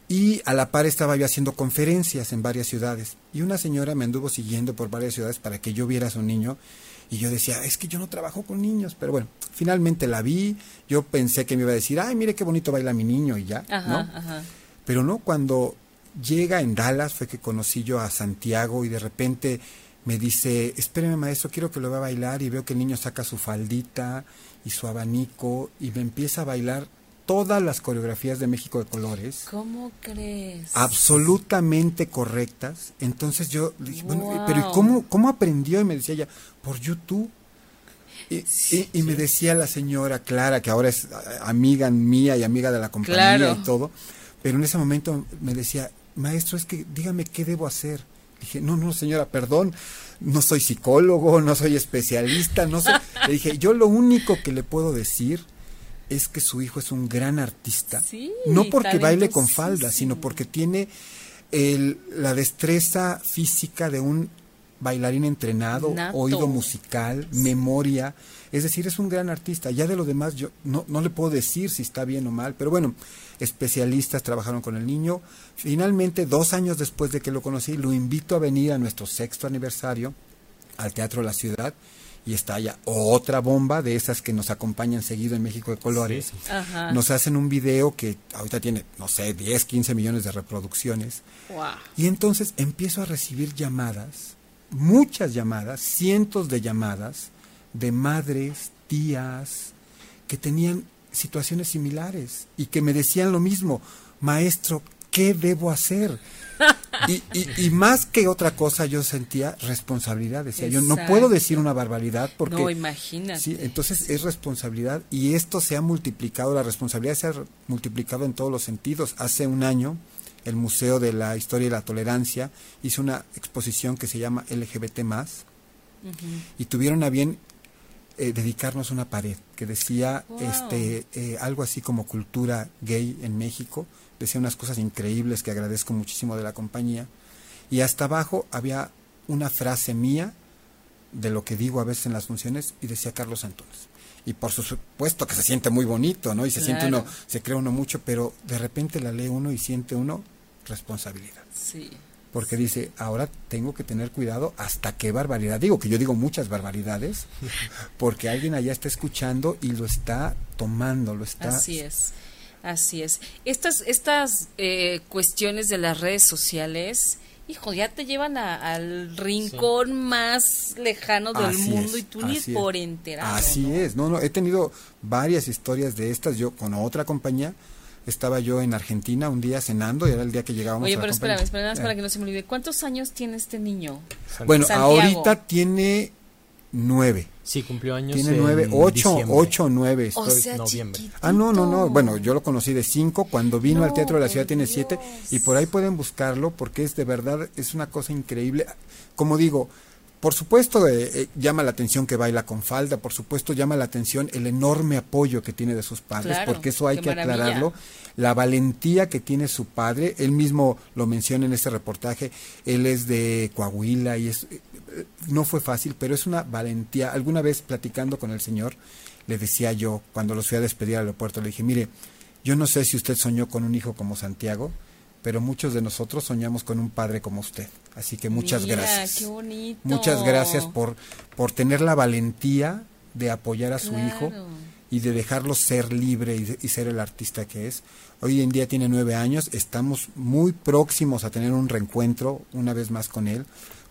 y a la par estaba yo haciendo conferencias en varias ciudades, y una señora me anduvo siguiendo por varias ciudades para que yo viera a su niño, y yo decía, es que yo no trabajo con niños, pero bueno, finalmente la vi, yo pensé que me iba a decir, ay, mire qué bonito baila mi niño y ya, ¿no? Pero no, cuando llega en Dallas fue que conocí yo a Santiago y de repente me dice, espéreme maestro, quiero que lo vea a bailar y veo que el niño saca su faldita y su abanico y me empieza a bailar todas las coreografías de México de Colores. ¿Cómo crees? Absolutamente correctas. Entonces yo dije, bueno, pero cómo, cómo aprendió? Y me decía ella, por YouTube. Y, me decía la señora Clara, que ahora es amiga mía y amiga de la compañía y todo, pero en ese momento me decía, maestro, es que dígame qué debo hacer. Dije, no, no, señora, perdón, no soy psicólogo, no soy especialista, no sé. Le dije, yo lo único que le puedo decir es que su hijo es un gran artista. no porque baile con falda, sino porque tiene el, la destreza física de un bailarín entrenado, oído musical, memoria. Es decir, es un gran artista. Ya de lo demás yo no, no le puedo decir si está bien o mal, pero bueno, especialistas trabajaron con el niño. Finalmente, dos años después de que lo conocí, lo invito a venir a nuestro sexto aniversario al Teatro de la Ciudad y estalla otra bomba de esas que nos acompañan seguido en México de Colores. Nos hacen un video que ahorita tiene, no sé, 10, 15 millones de reproducciones. Y entonces empiezo a recibir llamadas, muchas llamadas, cientos de llamadas de madres, tías, que tenían situaciones similares y que me decían lo mismo, maestro, ¿qué debo hacer? Y, y, más que otra cosa yo sentía responsabilidad, decía yo, no puedo decir una barbaridad porque... No, imagínate. Sí, entonces es responsabilidad y esto se ha multiplicado, la responsabilidad se ha multiplicado en todos los sentidos. Hace un año el Museo de la Historia y la Tolerancia hizo una exposición que se llama LGBT más y tuvieron a bien eh, dedicarnos una pared que decía este eh, algo así como cultura gay en México decía unas cosas increíbles que agradezco muchísimo de la compañía. Y hasta abajo había una frase mía de lo que digo a veces en las funciones y decía Carlos Antunes. Y por supuesto que se siente muy bonito, ¿no? Y se siente uno, se cree uno mucho, pero de repente la lee uno y siente uno responsabilidad. Sí. Porque dice, ahora tengo que tener cuidado hasta qué barbaridad. Digo que yo digo muchas barbaridades, porque alguien allá está escuchando y lo está tomando, lo está... Así es Así es. Estas, estas eh, cuestiones de las redes sociales, hijo, ya te llevan al rincón más lejano del mundo y tú ni por enterado. Así es, no, no, he tenido varias historias de estas, yo con otra compañía, estaba yo en Argentina un día cenando y era el día que llegábamos Oye, a pero espérame, espérame, para que no se me olvide. ¿Cuántos años tiene este niño? Bueno, ahorita tiene nueve. Sí, cumplió años. Tiene nueve, ocho, ocho, nueve. Estoy. O sea, noviembre. Ah, no, no, no. Bueno, yo lo conocí de cinco. Cuando vino al Teatro de la Ciudad tiene siete. Y por ahí pueden buscarlo porque es de verdad, es una cosa increíble. Como digo, por supuesto eh, eh, llama la atención que baila con falda, por supuesto llama la atención el enorme apoyo que tiene de sus padres, porque eso hay que aclararlo, la valentía que tiene su padre, él mismo lo menciona en este reportaje, él es de Coahuila y es no fue fácil, pero es una valentía. Alguna vez platicando con el Señor, le decía yo, cuando los fui a despedir al aeropuerto, le dije, mire, Yo no sé si usted soñó con un hijo como Santiago, pero muchos de nosotros soñamos con un padre como usted. Así que muchas gracias. Qué bonito. Muchas gracias por, por tener la valentía de apoyar a su hijo y de dejarlo ser libre y, ser el artista que es. Hoy en día tiene nueve años, estamos muy próximos a tener un reencuentro una vez más con él,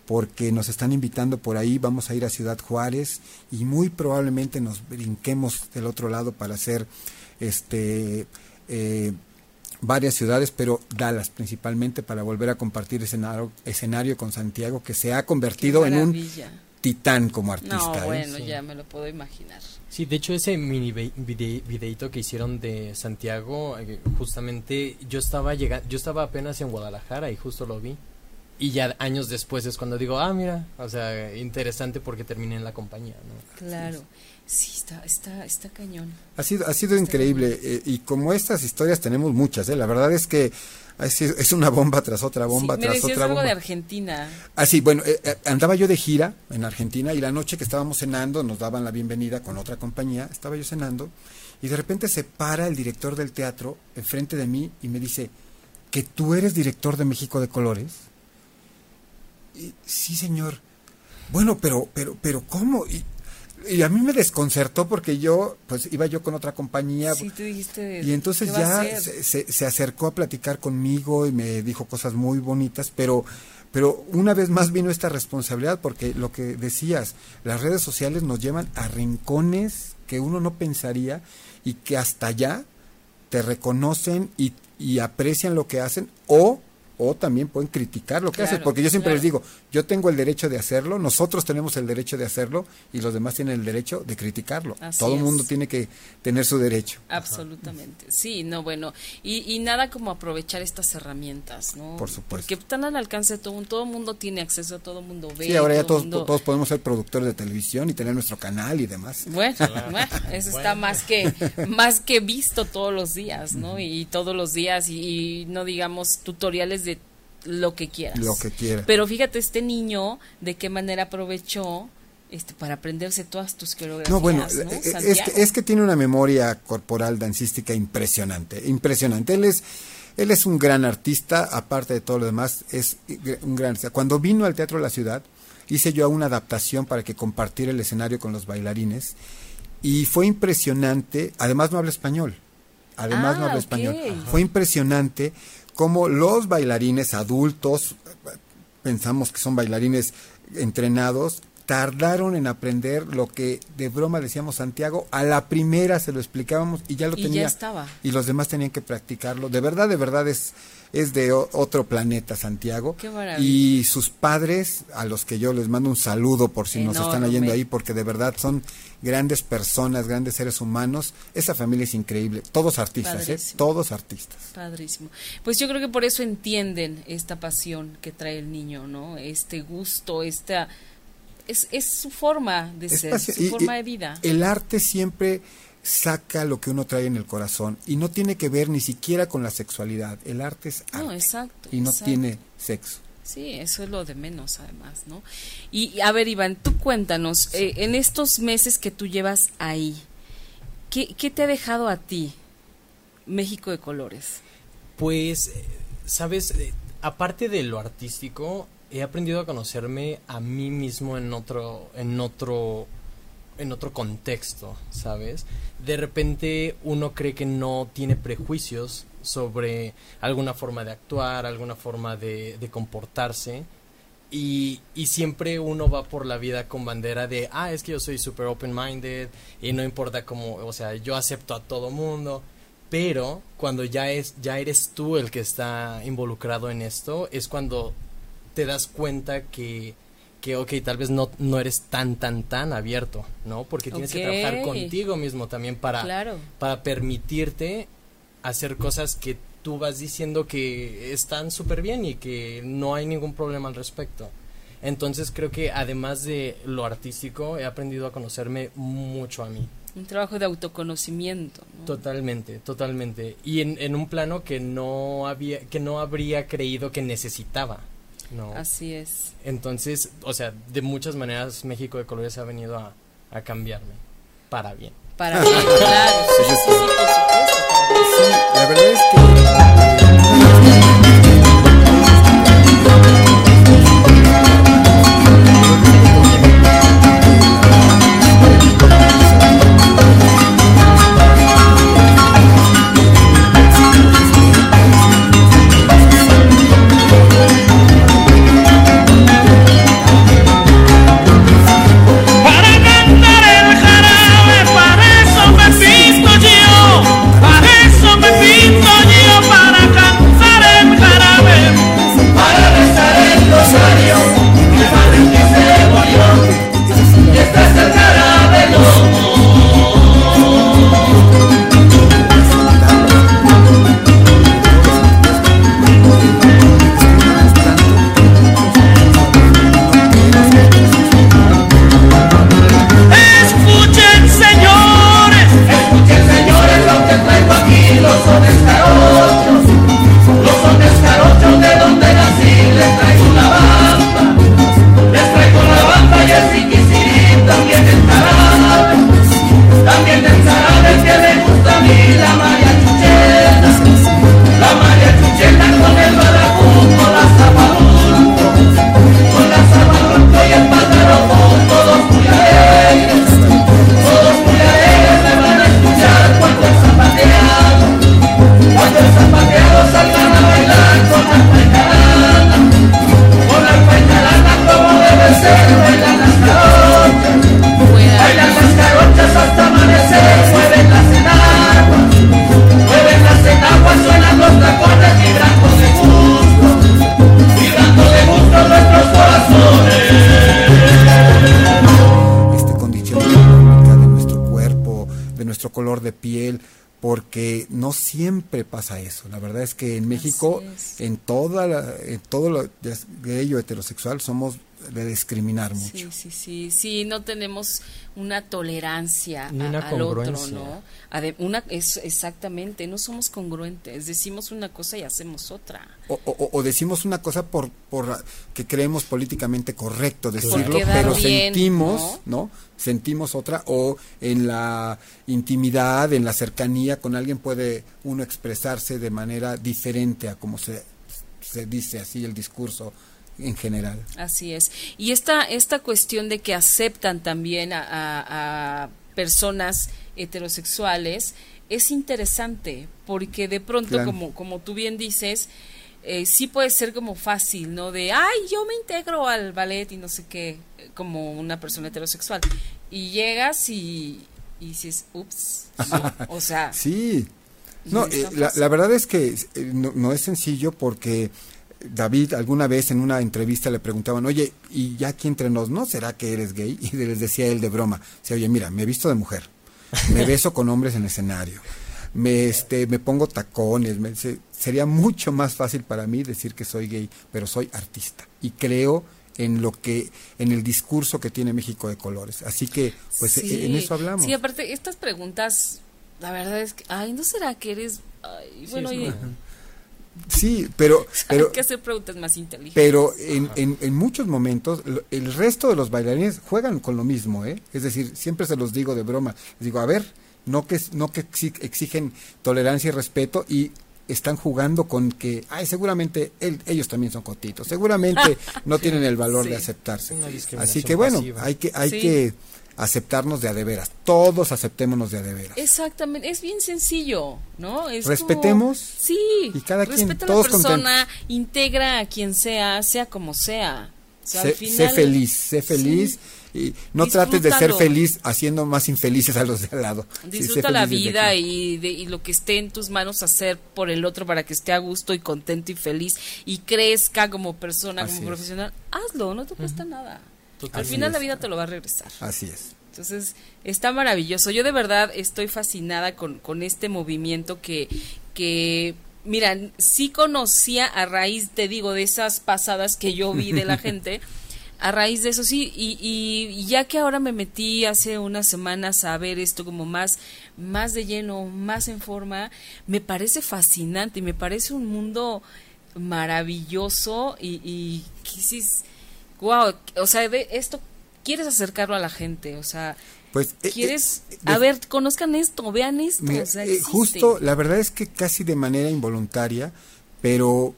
porque nos están invitando por ahí, vamos a ir a Ciudad Juárez y muy probablemente nos brinquemos del otro lado para hacer este eh, varias ciudades, pero Dallas principalmente para volver a compartir escenario, escenario con Santiago, que se ha convertido en un titán como artista. No, ¿eh? bueno, ya me lo puedo imaginar. Sí, de hecho ese mini videito que hicieron de Santiago, eh, justamente yo estaba llegando, yo estaba apenas en Guadalajara y justo lo vi. Y ya años después es cuando digo, ah, mira, o sea, interesante porque terminé en la compañía, ¿no? Claro. Sí, está, está, está cañón. Ha sido, ha sido increíble. Eh, y como estas historias tenemos muchas, ¿eh? La verdad es que es una bomba tras otra bomba tras otra algo bomba. de Argentina. Ah, sí, bueno, eh, andaba yo de gira en Argentina y la noche que estábamos cenando nos daban la bienvenida con otra compañía, estaba yo cenando y de repente se para el director del teatro enfrente de mí y me dice, ¿que tú eres director de México de Colores? Y, sí, señor. Bueno, pero, pero, pero, ¿cómo? Y, y a mí me desconcertó porque yo, pues iba yo con otra compañía. Sí, tú dijiste. Y entonces ya se, se, acercó a platicar conmigo y me dijo cosas muy bonitas, pero, pero una vez más vino esta responsabilidad porque lo que decías, las redes sociales nos llevan a rincones que uno no pensaría y que hasta allá te reconocen y, y aprecian lo que hacen o o también pueden criticar lo que haces, porque yo siempre les digo, yo tengo el derecho de hacerlo, nosotros tenemos el derecho de hacerlo y los demás tienen el derecho de criticarlo. Todo el mundo tiene que tener su derecho. Absolutamente, sí, no, bueno, y, y, nada como aprovechar estas herramientas, ¿no? Por supuesto. Porque están al alcance de todo mundo, todo el mundo tiene acceso, todo el mundo ve. Sí, ahora ya todos, todos podemos ser productores de televisión y tener nuestro canal y demás. Bueno, eso está más que, más que visto todos los días, ¿no? Y, todos los días, y, y no digamos tutoriales de lo que quieras. Lo que quieras. Pero fíjate, este niño, de qué manera aprovechó este, para aprenderse todas tus coreografías. No, bueno, eh, Es, que, es que tiene una memoria corporal dancística impresionante, impresionante. Él es, él es un gran artista, aparte de todo lo demás, es un gran artista. Cuando vino al Teatro de la Ciudad, hice yo una adaptación para que compartiera el escenario con los bailarines y fue impresionante, además no habla español, además no ah, habla español, fue impresionante como los bailarines adultos, pensamos que son bailarines entrenados, tardaron en aprender lo que de broma decíamos Santiago, a la primera se lo explicábamos y ya lo tenía. estaba. Y los demás tenían que practicarlo. De verdad, de verdad es es de otro planeta, Santiago. y sus padres, a los que yo les mando un saludo por si nos están oyendo ahí, porque de verdad son grandes personas, grandes seres humanos. Esa familia es increíble. Todos artistas, ¿eh? Todos artistas. Padrísimo. Pues yo creo que por eso entienden esta pasión que trae el niño, ¿no? Este gusto, esta... Es, es su forma de ser, su forma de vida. El arte siempre saca lo que uno trae en el corazón y no tiene que ver ni siquiera con la sexualidad. El arte es arte exacto, y no tiene sexo. Sí, eso es lo de menos además, ¿no? Y a ver, Iván, tú cuéntanos, eh, en estos meses que tú llevas ahí, ¿qué, ¿qué, te ha dejado a ti México de Colores? Pues, sabes, eh, aparte de lo artístico, he aprendido a conocerme a mí mismo en otro, en otro en otro contexto, ¿sabes? De repente uno cree que no tiene prejuicios sobre alguna forma de actuar, alguna forma de, comportarse. Y, y, siempre uno va por la vida con bandera de, ah, es que yo soy super open-minded y no importa cómo, o sea, yo acepto a todo mundo. Pero cuando ya, es, ya eres tú el que está involucrado en esto, es cuando te das cuenta que que, ok, tal vez no, no eres tan, tan, tan abierto, ¿no? Porque tienes que trabajar contigo mismo también para, para permitirte hacer cosas que tú vas diciendo que están súper bien y que no hay ningún problema al respecto. Entonces creo que además de lo artístico, he aprendido a conocerme mucho a mí. Un trabajo de autoconocimiento. Totalmente, totalmente. Y en, en un plano que no, había, que no habría creído que necesitaba. No. Así es. Entonces, o sea, de muchas maneras México de colores ha venido a, a cambiarme para bien. Para bien, claro. Sí, sí, sí, sí, la verdad es que... pasa eso. La verdad es que en México, en toda en todo lo gay o heterosexual, somos de discriminar mucho. Sí, sí, sí, sí, no tenemos una tolerancia al otro, ¿no? una, es, exactamente, no somos congruentes, decimos una cosa y hacemos otra. O, decimos una cosa por, por que creemos políticamente correcto decirlo, pero sentimos, ¿no? Sentimos otra, o en la intimidad, en la cercanía con alguien puede uno expresarse de manera diferente a como se, se dice así el discurso en general. Así es. Y esta, esta cuestión de que aceptan también a, personas heterosexuales es interesante porque de pronto, como, como tú bien dices, eh, sí puede ser como fácil, ¿no? De, ay, yo me integro al ballet y no sé qué, como una persona heterosexual. Y llegas y, y dices, ups, o sea... sí. No, eh, la, verdad es que eh, no, es sencillo porque David alguna vez en una entrevista le preguntaban, oye, ¿y ya aquí entre nos no será que eres gay? Y les decía él de broma, o oye, mira, me he visto de mujer, me beso con hombres en escenario, me, este, me pongo tacones, sería mucho más fácil para mí decir que soy gay, pero soy artista y creo en lo que en el discurso que tiene México de colores. Así que pues en eso hablamos. Sí, aparte estas preguntas la verdad es que ay, no será que eres bueno, Sí, pero... pero Hay que hacer preguntas más inteligentes. Pero en, en, muchos momentos el resto de los bailarines juegan con lo mismo, ¿eh? Es decir, siempre se los digo de broma. Les digo, a ver, no que, no que exigen tolerancia y respeto y están jugando con que, ay, seguramente ellos también son cotitos, seguramente no tienen el valor de aceptarse. Así que bueno, hay que, hay que aceptarnos de a de veras. Todos aceptémonos de a de veras. Exactamente, es bien sencillo, ¿no? Es Respetemos. sí, y cada quien, respeta a la persona, integra a quien sea, sea como sea. sé, feliz, sé feliz. Y no trates de ser feliz haciendo más infelices a los de al lado. Disfruta la vida y, y lo que esté en tus manos hacer por el otro para que esté a gusto y contento y feliz y crezca como persona, como profesional. Hazlo, no te cuesta nada. Al final la vida te lo va a regresar. Así es. Entonces, está maravilloso. Yo de verdad estoy fascinada con, con este movimiento que, que, mira, sí conocía a raíz, te digo, de esas pasadas que yo vi de la gente. a raíz de eso sí y, y, ya que ahora me metí hace unas semanas a ver esto como más más de lleno más en forma me parece fascinante y me parece un mundo maravilloso y, y wow, o sea, de esto quieres acercarlo a la gente, o sea, pues eh, quieres, eh, a ver, conozcan esto, vean esto. Eh, justo, la verdad es que casi de manera involuntaria, pero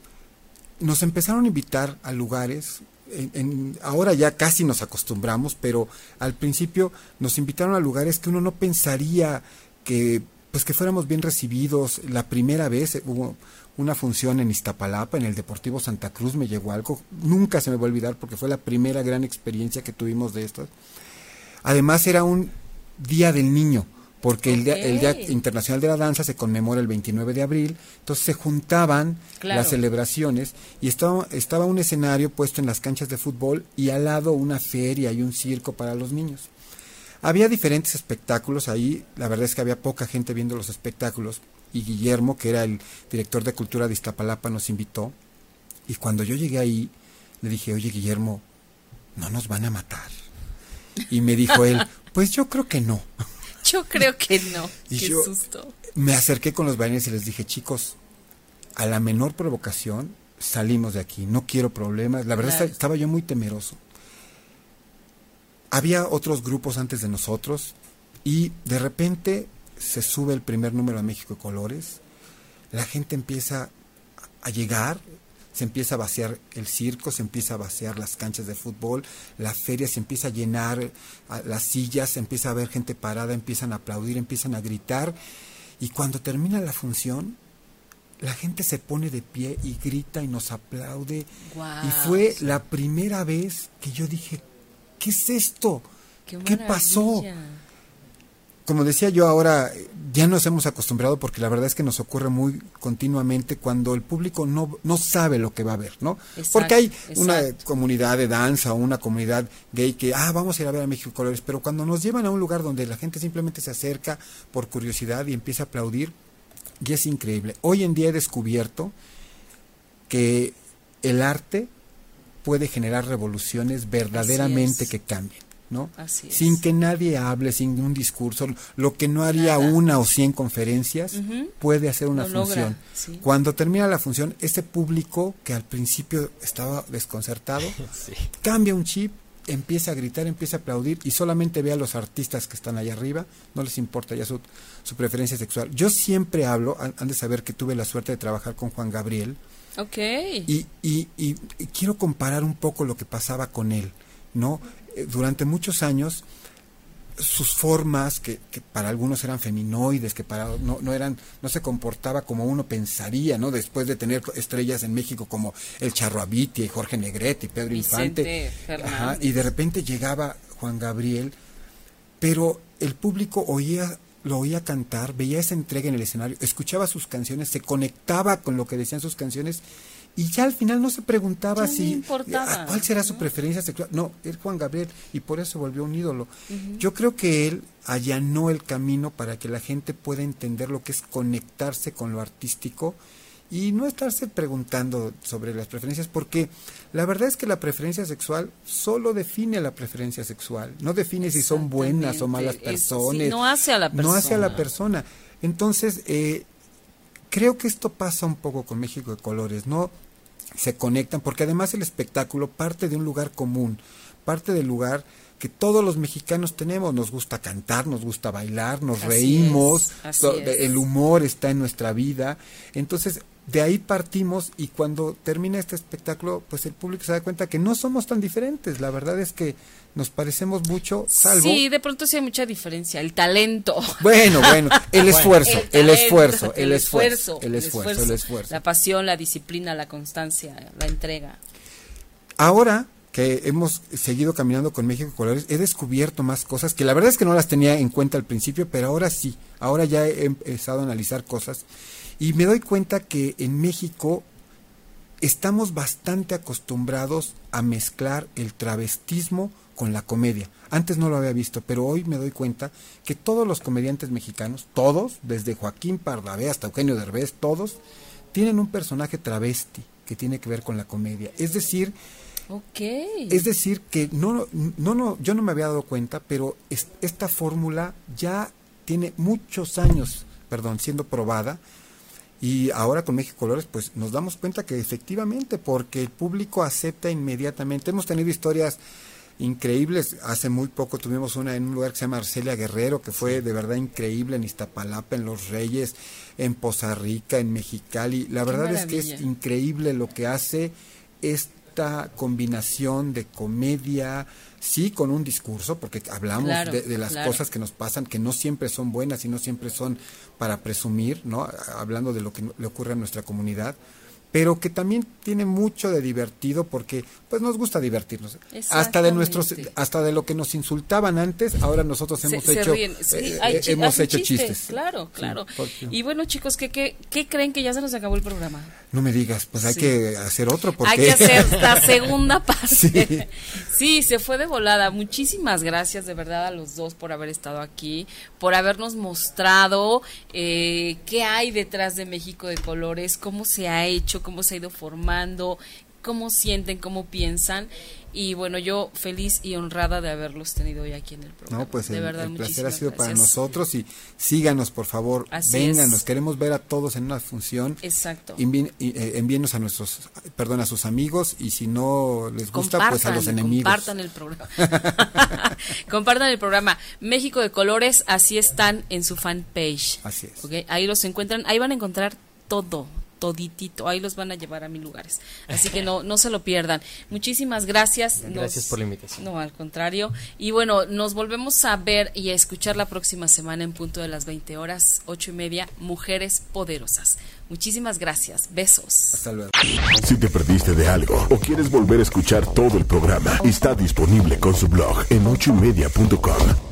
nos empezaron a invitar a lugares. En, ahora ya casi nos acostumbramos, pero al principio nos invitaron a lugares que uno no pensaría que pues que fuéramos bien recibidos. La primera vez hubo una función en Iztapalapa, en el Deportivo Santa Cruz, me llegó algo, nunca se me va a olvidar porque fue la primera gran experiencia que tuvimos de estas. Además era un Día del Niño, porque el, día, el, Día, Internacional de la Danza se conmemora el 29 de abril, entonces se juntaban las celebraciones y estaba, estaba un escenario puesto en las canchas de fútbol y al lado una feria y un circo para los niños. Había diferentes espectáculos ahí, la verdad es que había poca gente viendo los espectáculos, y Guillermo, que era el director de cultura de Iztapalapa, nos invitó. Y cuando yo llegué ahí, le dije, oye Guillermo, ¿no nos van a matar? Y me dijo él, pues yo creo que no. Yo creo que no. Qué susto. Me acerqué con los bailarines y les dije, chicos, a la menor provocación salimos de aquí, no quiero problemas. La verdad estaba yo muy temeroso. Había otros grupos antes de nosotros y de repente se sube el primer número a México de Colores, la gente empieza a llegar, se empieza a vaciar el circo, se empieza a vaciar las canchas de fútbol, la feria se empieza a llenar, las sillas, se empieza a ver gente parada, empiezan a aplaudir, empiezan a gritar, y cuando termina la función, la gente se pone de pie y grita y nos aplaude. y fue la primera vez que yo dije, ¿qué es esto? ¿Qué, pasó? como decía yo ahora, ya nos hemos acostumbrado porque la verdad es que nos ocurre muy continuamente cuando el público no, no sabe lo que va a ver, ¿no? porque hay una comunidad de danza o una comunidad gay que, ah, vamos a ir a ver a México Colores, pero cuando nos llevan a un lugar donde la gente simplemente se acerca por curiosidad y empieza a aplaudir, y es increíble. Hoy en día he descubierto que el arte puede generar revoluciones verdaderamente que cambien. ¿no? sin que nadie hable, sin un discurso, lo que no haría una o cien conferencias puede hacer una función. Cuando termina la función, ese público que al principio estaba desconcertado, cambia un chip, empieza a gritar, empieza a aplaudir y solamente ve a los artistas que están allá arriba, no les importa ya su, su preferencia sexual. Yo siempre hablo, han de saber que tuve la suerte de trabajar con Juan Gabriel, Ok. Y, y, y, quiero comparar un poco lo que pasaba con él, ¿no? Eh, durante muchos años sus formas que, que, para algunos eran feminoides que para no, no eran no se comportaba como uno pensaría no después de tener estrellas en México como el Charro Abitia y Jorge Negrete y Pedro Infante y de repente llegaba Juan Gabriel pero el público oía lo oía cantar, veía esa entrega en el escenario, escuchaba sus canciones, se conectaba con lo que decían sus canciones y ya al final no se preguntaba si cuál será su preferencia sexual. No, es Juan Gabriel y por eso volvió un ídolo. Yo creo que él allanó el camino para que la gente pueda entender lo que es conectarse con lo artístico y no estarse preguntando sobre las preferencias, porque la verdad es que la preferencia sexual solo define la preferencia sexual, no define si son buenas o malas personas. no hace a la persona. No hace a la persona. Entonces, eh, creo que esto pasa un poco con México de Colores, ¿no? Se conectan, porque además el espectáculo parte de un lugar común, parte del lugar que todos los mexicanos tenemos. Nos gusta cantar, nos gusta bailar, nos reímos, el humor está en nuestra vida. Entonces, de ahí partimos y cuando termina este espectáculo, pues el público se da cuenta que no somos tan diferentes. La verdad es que nos parecemos mucho, salvo... Sí, de pronto sí hay mucha diferencia. El talento. Bueno, bueno, el esfuerzo, el, esfuerzo, el, esfuerzo, el esfuerzo, el esfuerzo. La pasión, la disciplina, la constancia, la entrega. Ahora que hemos seguido caminando con México Colores, he descubierto más cosas que la verdad es que no las tenía en cuenta al principio, pero ahora sí, ahora ya he empezado a analizar cosas y me doy cuenta que en México estamos bastante acostumbrados a mezclar el travestismo con la comedia. Antes no lo había visto, pero hoy me doy cuenta que todos los comediantes mexicanos, todos, desde Joaquín Pardavé hasta Eugenio Derbez, todos, tienen un personaje travesti que tiene que ver con la comedia. Es decir, es decir que no, no, no, yo no me había dado cuenta, pero esta fórmula ya tiene muchos años, perdón, siendo probada y ahora con México Colores, pues nos damos cuenta que efectivamente, porque el público acepta inmediatamente. Hemos tenido historias increíbles. Hace muy poco tuvimos una en un lugar que se llama Arcelia Guerrero, que fue de verdad increíble en Iztapalapa, en Los Reyes, en Poza Rica, en Mexicali. La verdad es que es increíble lo que hace esta combinación de comedia, sí con un discurso, porque hablamos de, las cosas que nos pasan, que no siempre son buenas y no siempre son para presumir, ¿no? Hablando de lo que le ocurre a nuestra comunidad, pero que también tiene mucho de divertido porque pues nos gusta divertirnos. Hasta de nuestros hasta de lo que nos insultaban antes, ahora nosotros hemos hecho eh, eh, hemos hecho chistes. Claro, claro. y bueno, chicos, ¿qué, ¿qué, qué, creen que ya se nos acabó el programa? No me digas, pues hay que hacer otro porque Hay que hacer la segunda parte. Sí. se fue de volada. Muchísimas gracias de verdad a los dos por haber estado aquí, por habernos mostrado eh, qué hay detrás de México de Colores, cómo se ha hecho cómo se ha ido formando, cómo sienten, cómo piensan. Y bueno, yo feliz y honrada de haberlos tenido hoy aquí en el programa. No, pues de el, verdad, el placer ha sido para nosotros y síganos, por favor, vengan, nos queremos ver a todos en una función. Exacto. Eh, envíenos a nuestros, perdón, a sus amigos y si no les gusta, pues a los enemigos. Compartan el programa. compartan el programa. México de Colores, así están en su fanpage. Así es. ¿okay? Ahí los encuentran, ahí van a encontrar todo, toditito. Ahí los van a llevar a mil lugares. Así que no, no se lo pierdan. Muchísimas gracias. Gracias por la invitación. No, al contrario. Y bueno, nos volvemos a ver y a escuchar la próxima semana en punto de las 20 horas, ocho y media, Mujeres Poderosas. Muchísimas gracias. Besos. Hasta luego. Si te perdiste de algo o quieres volver a escuchar todo el programa, está disponible con su blog en ochoymedia.com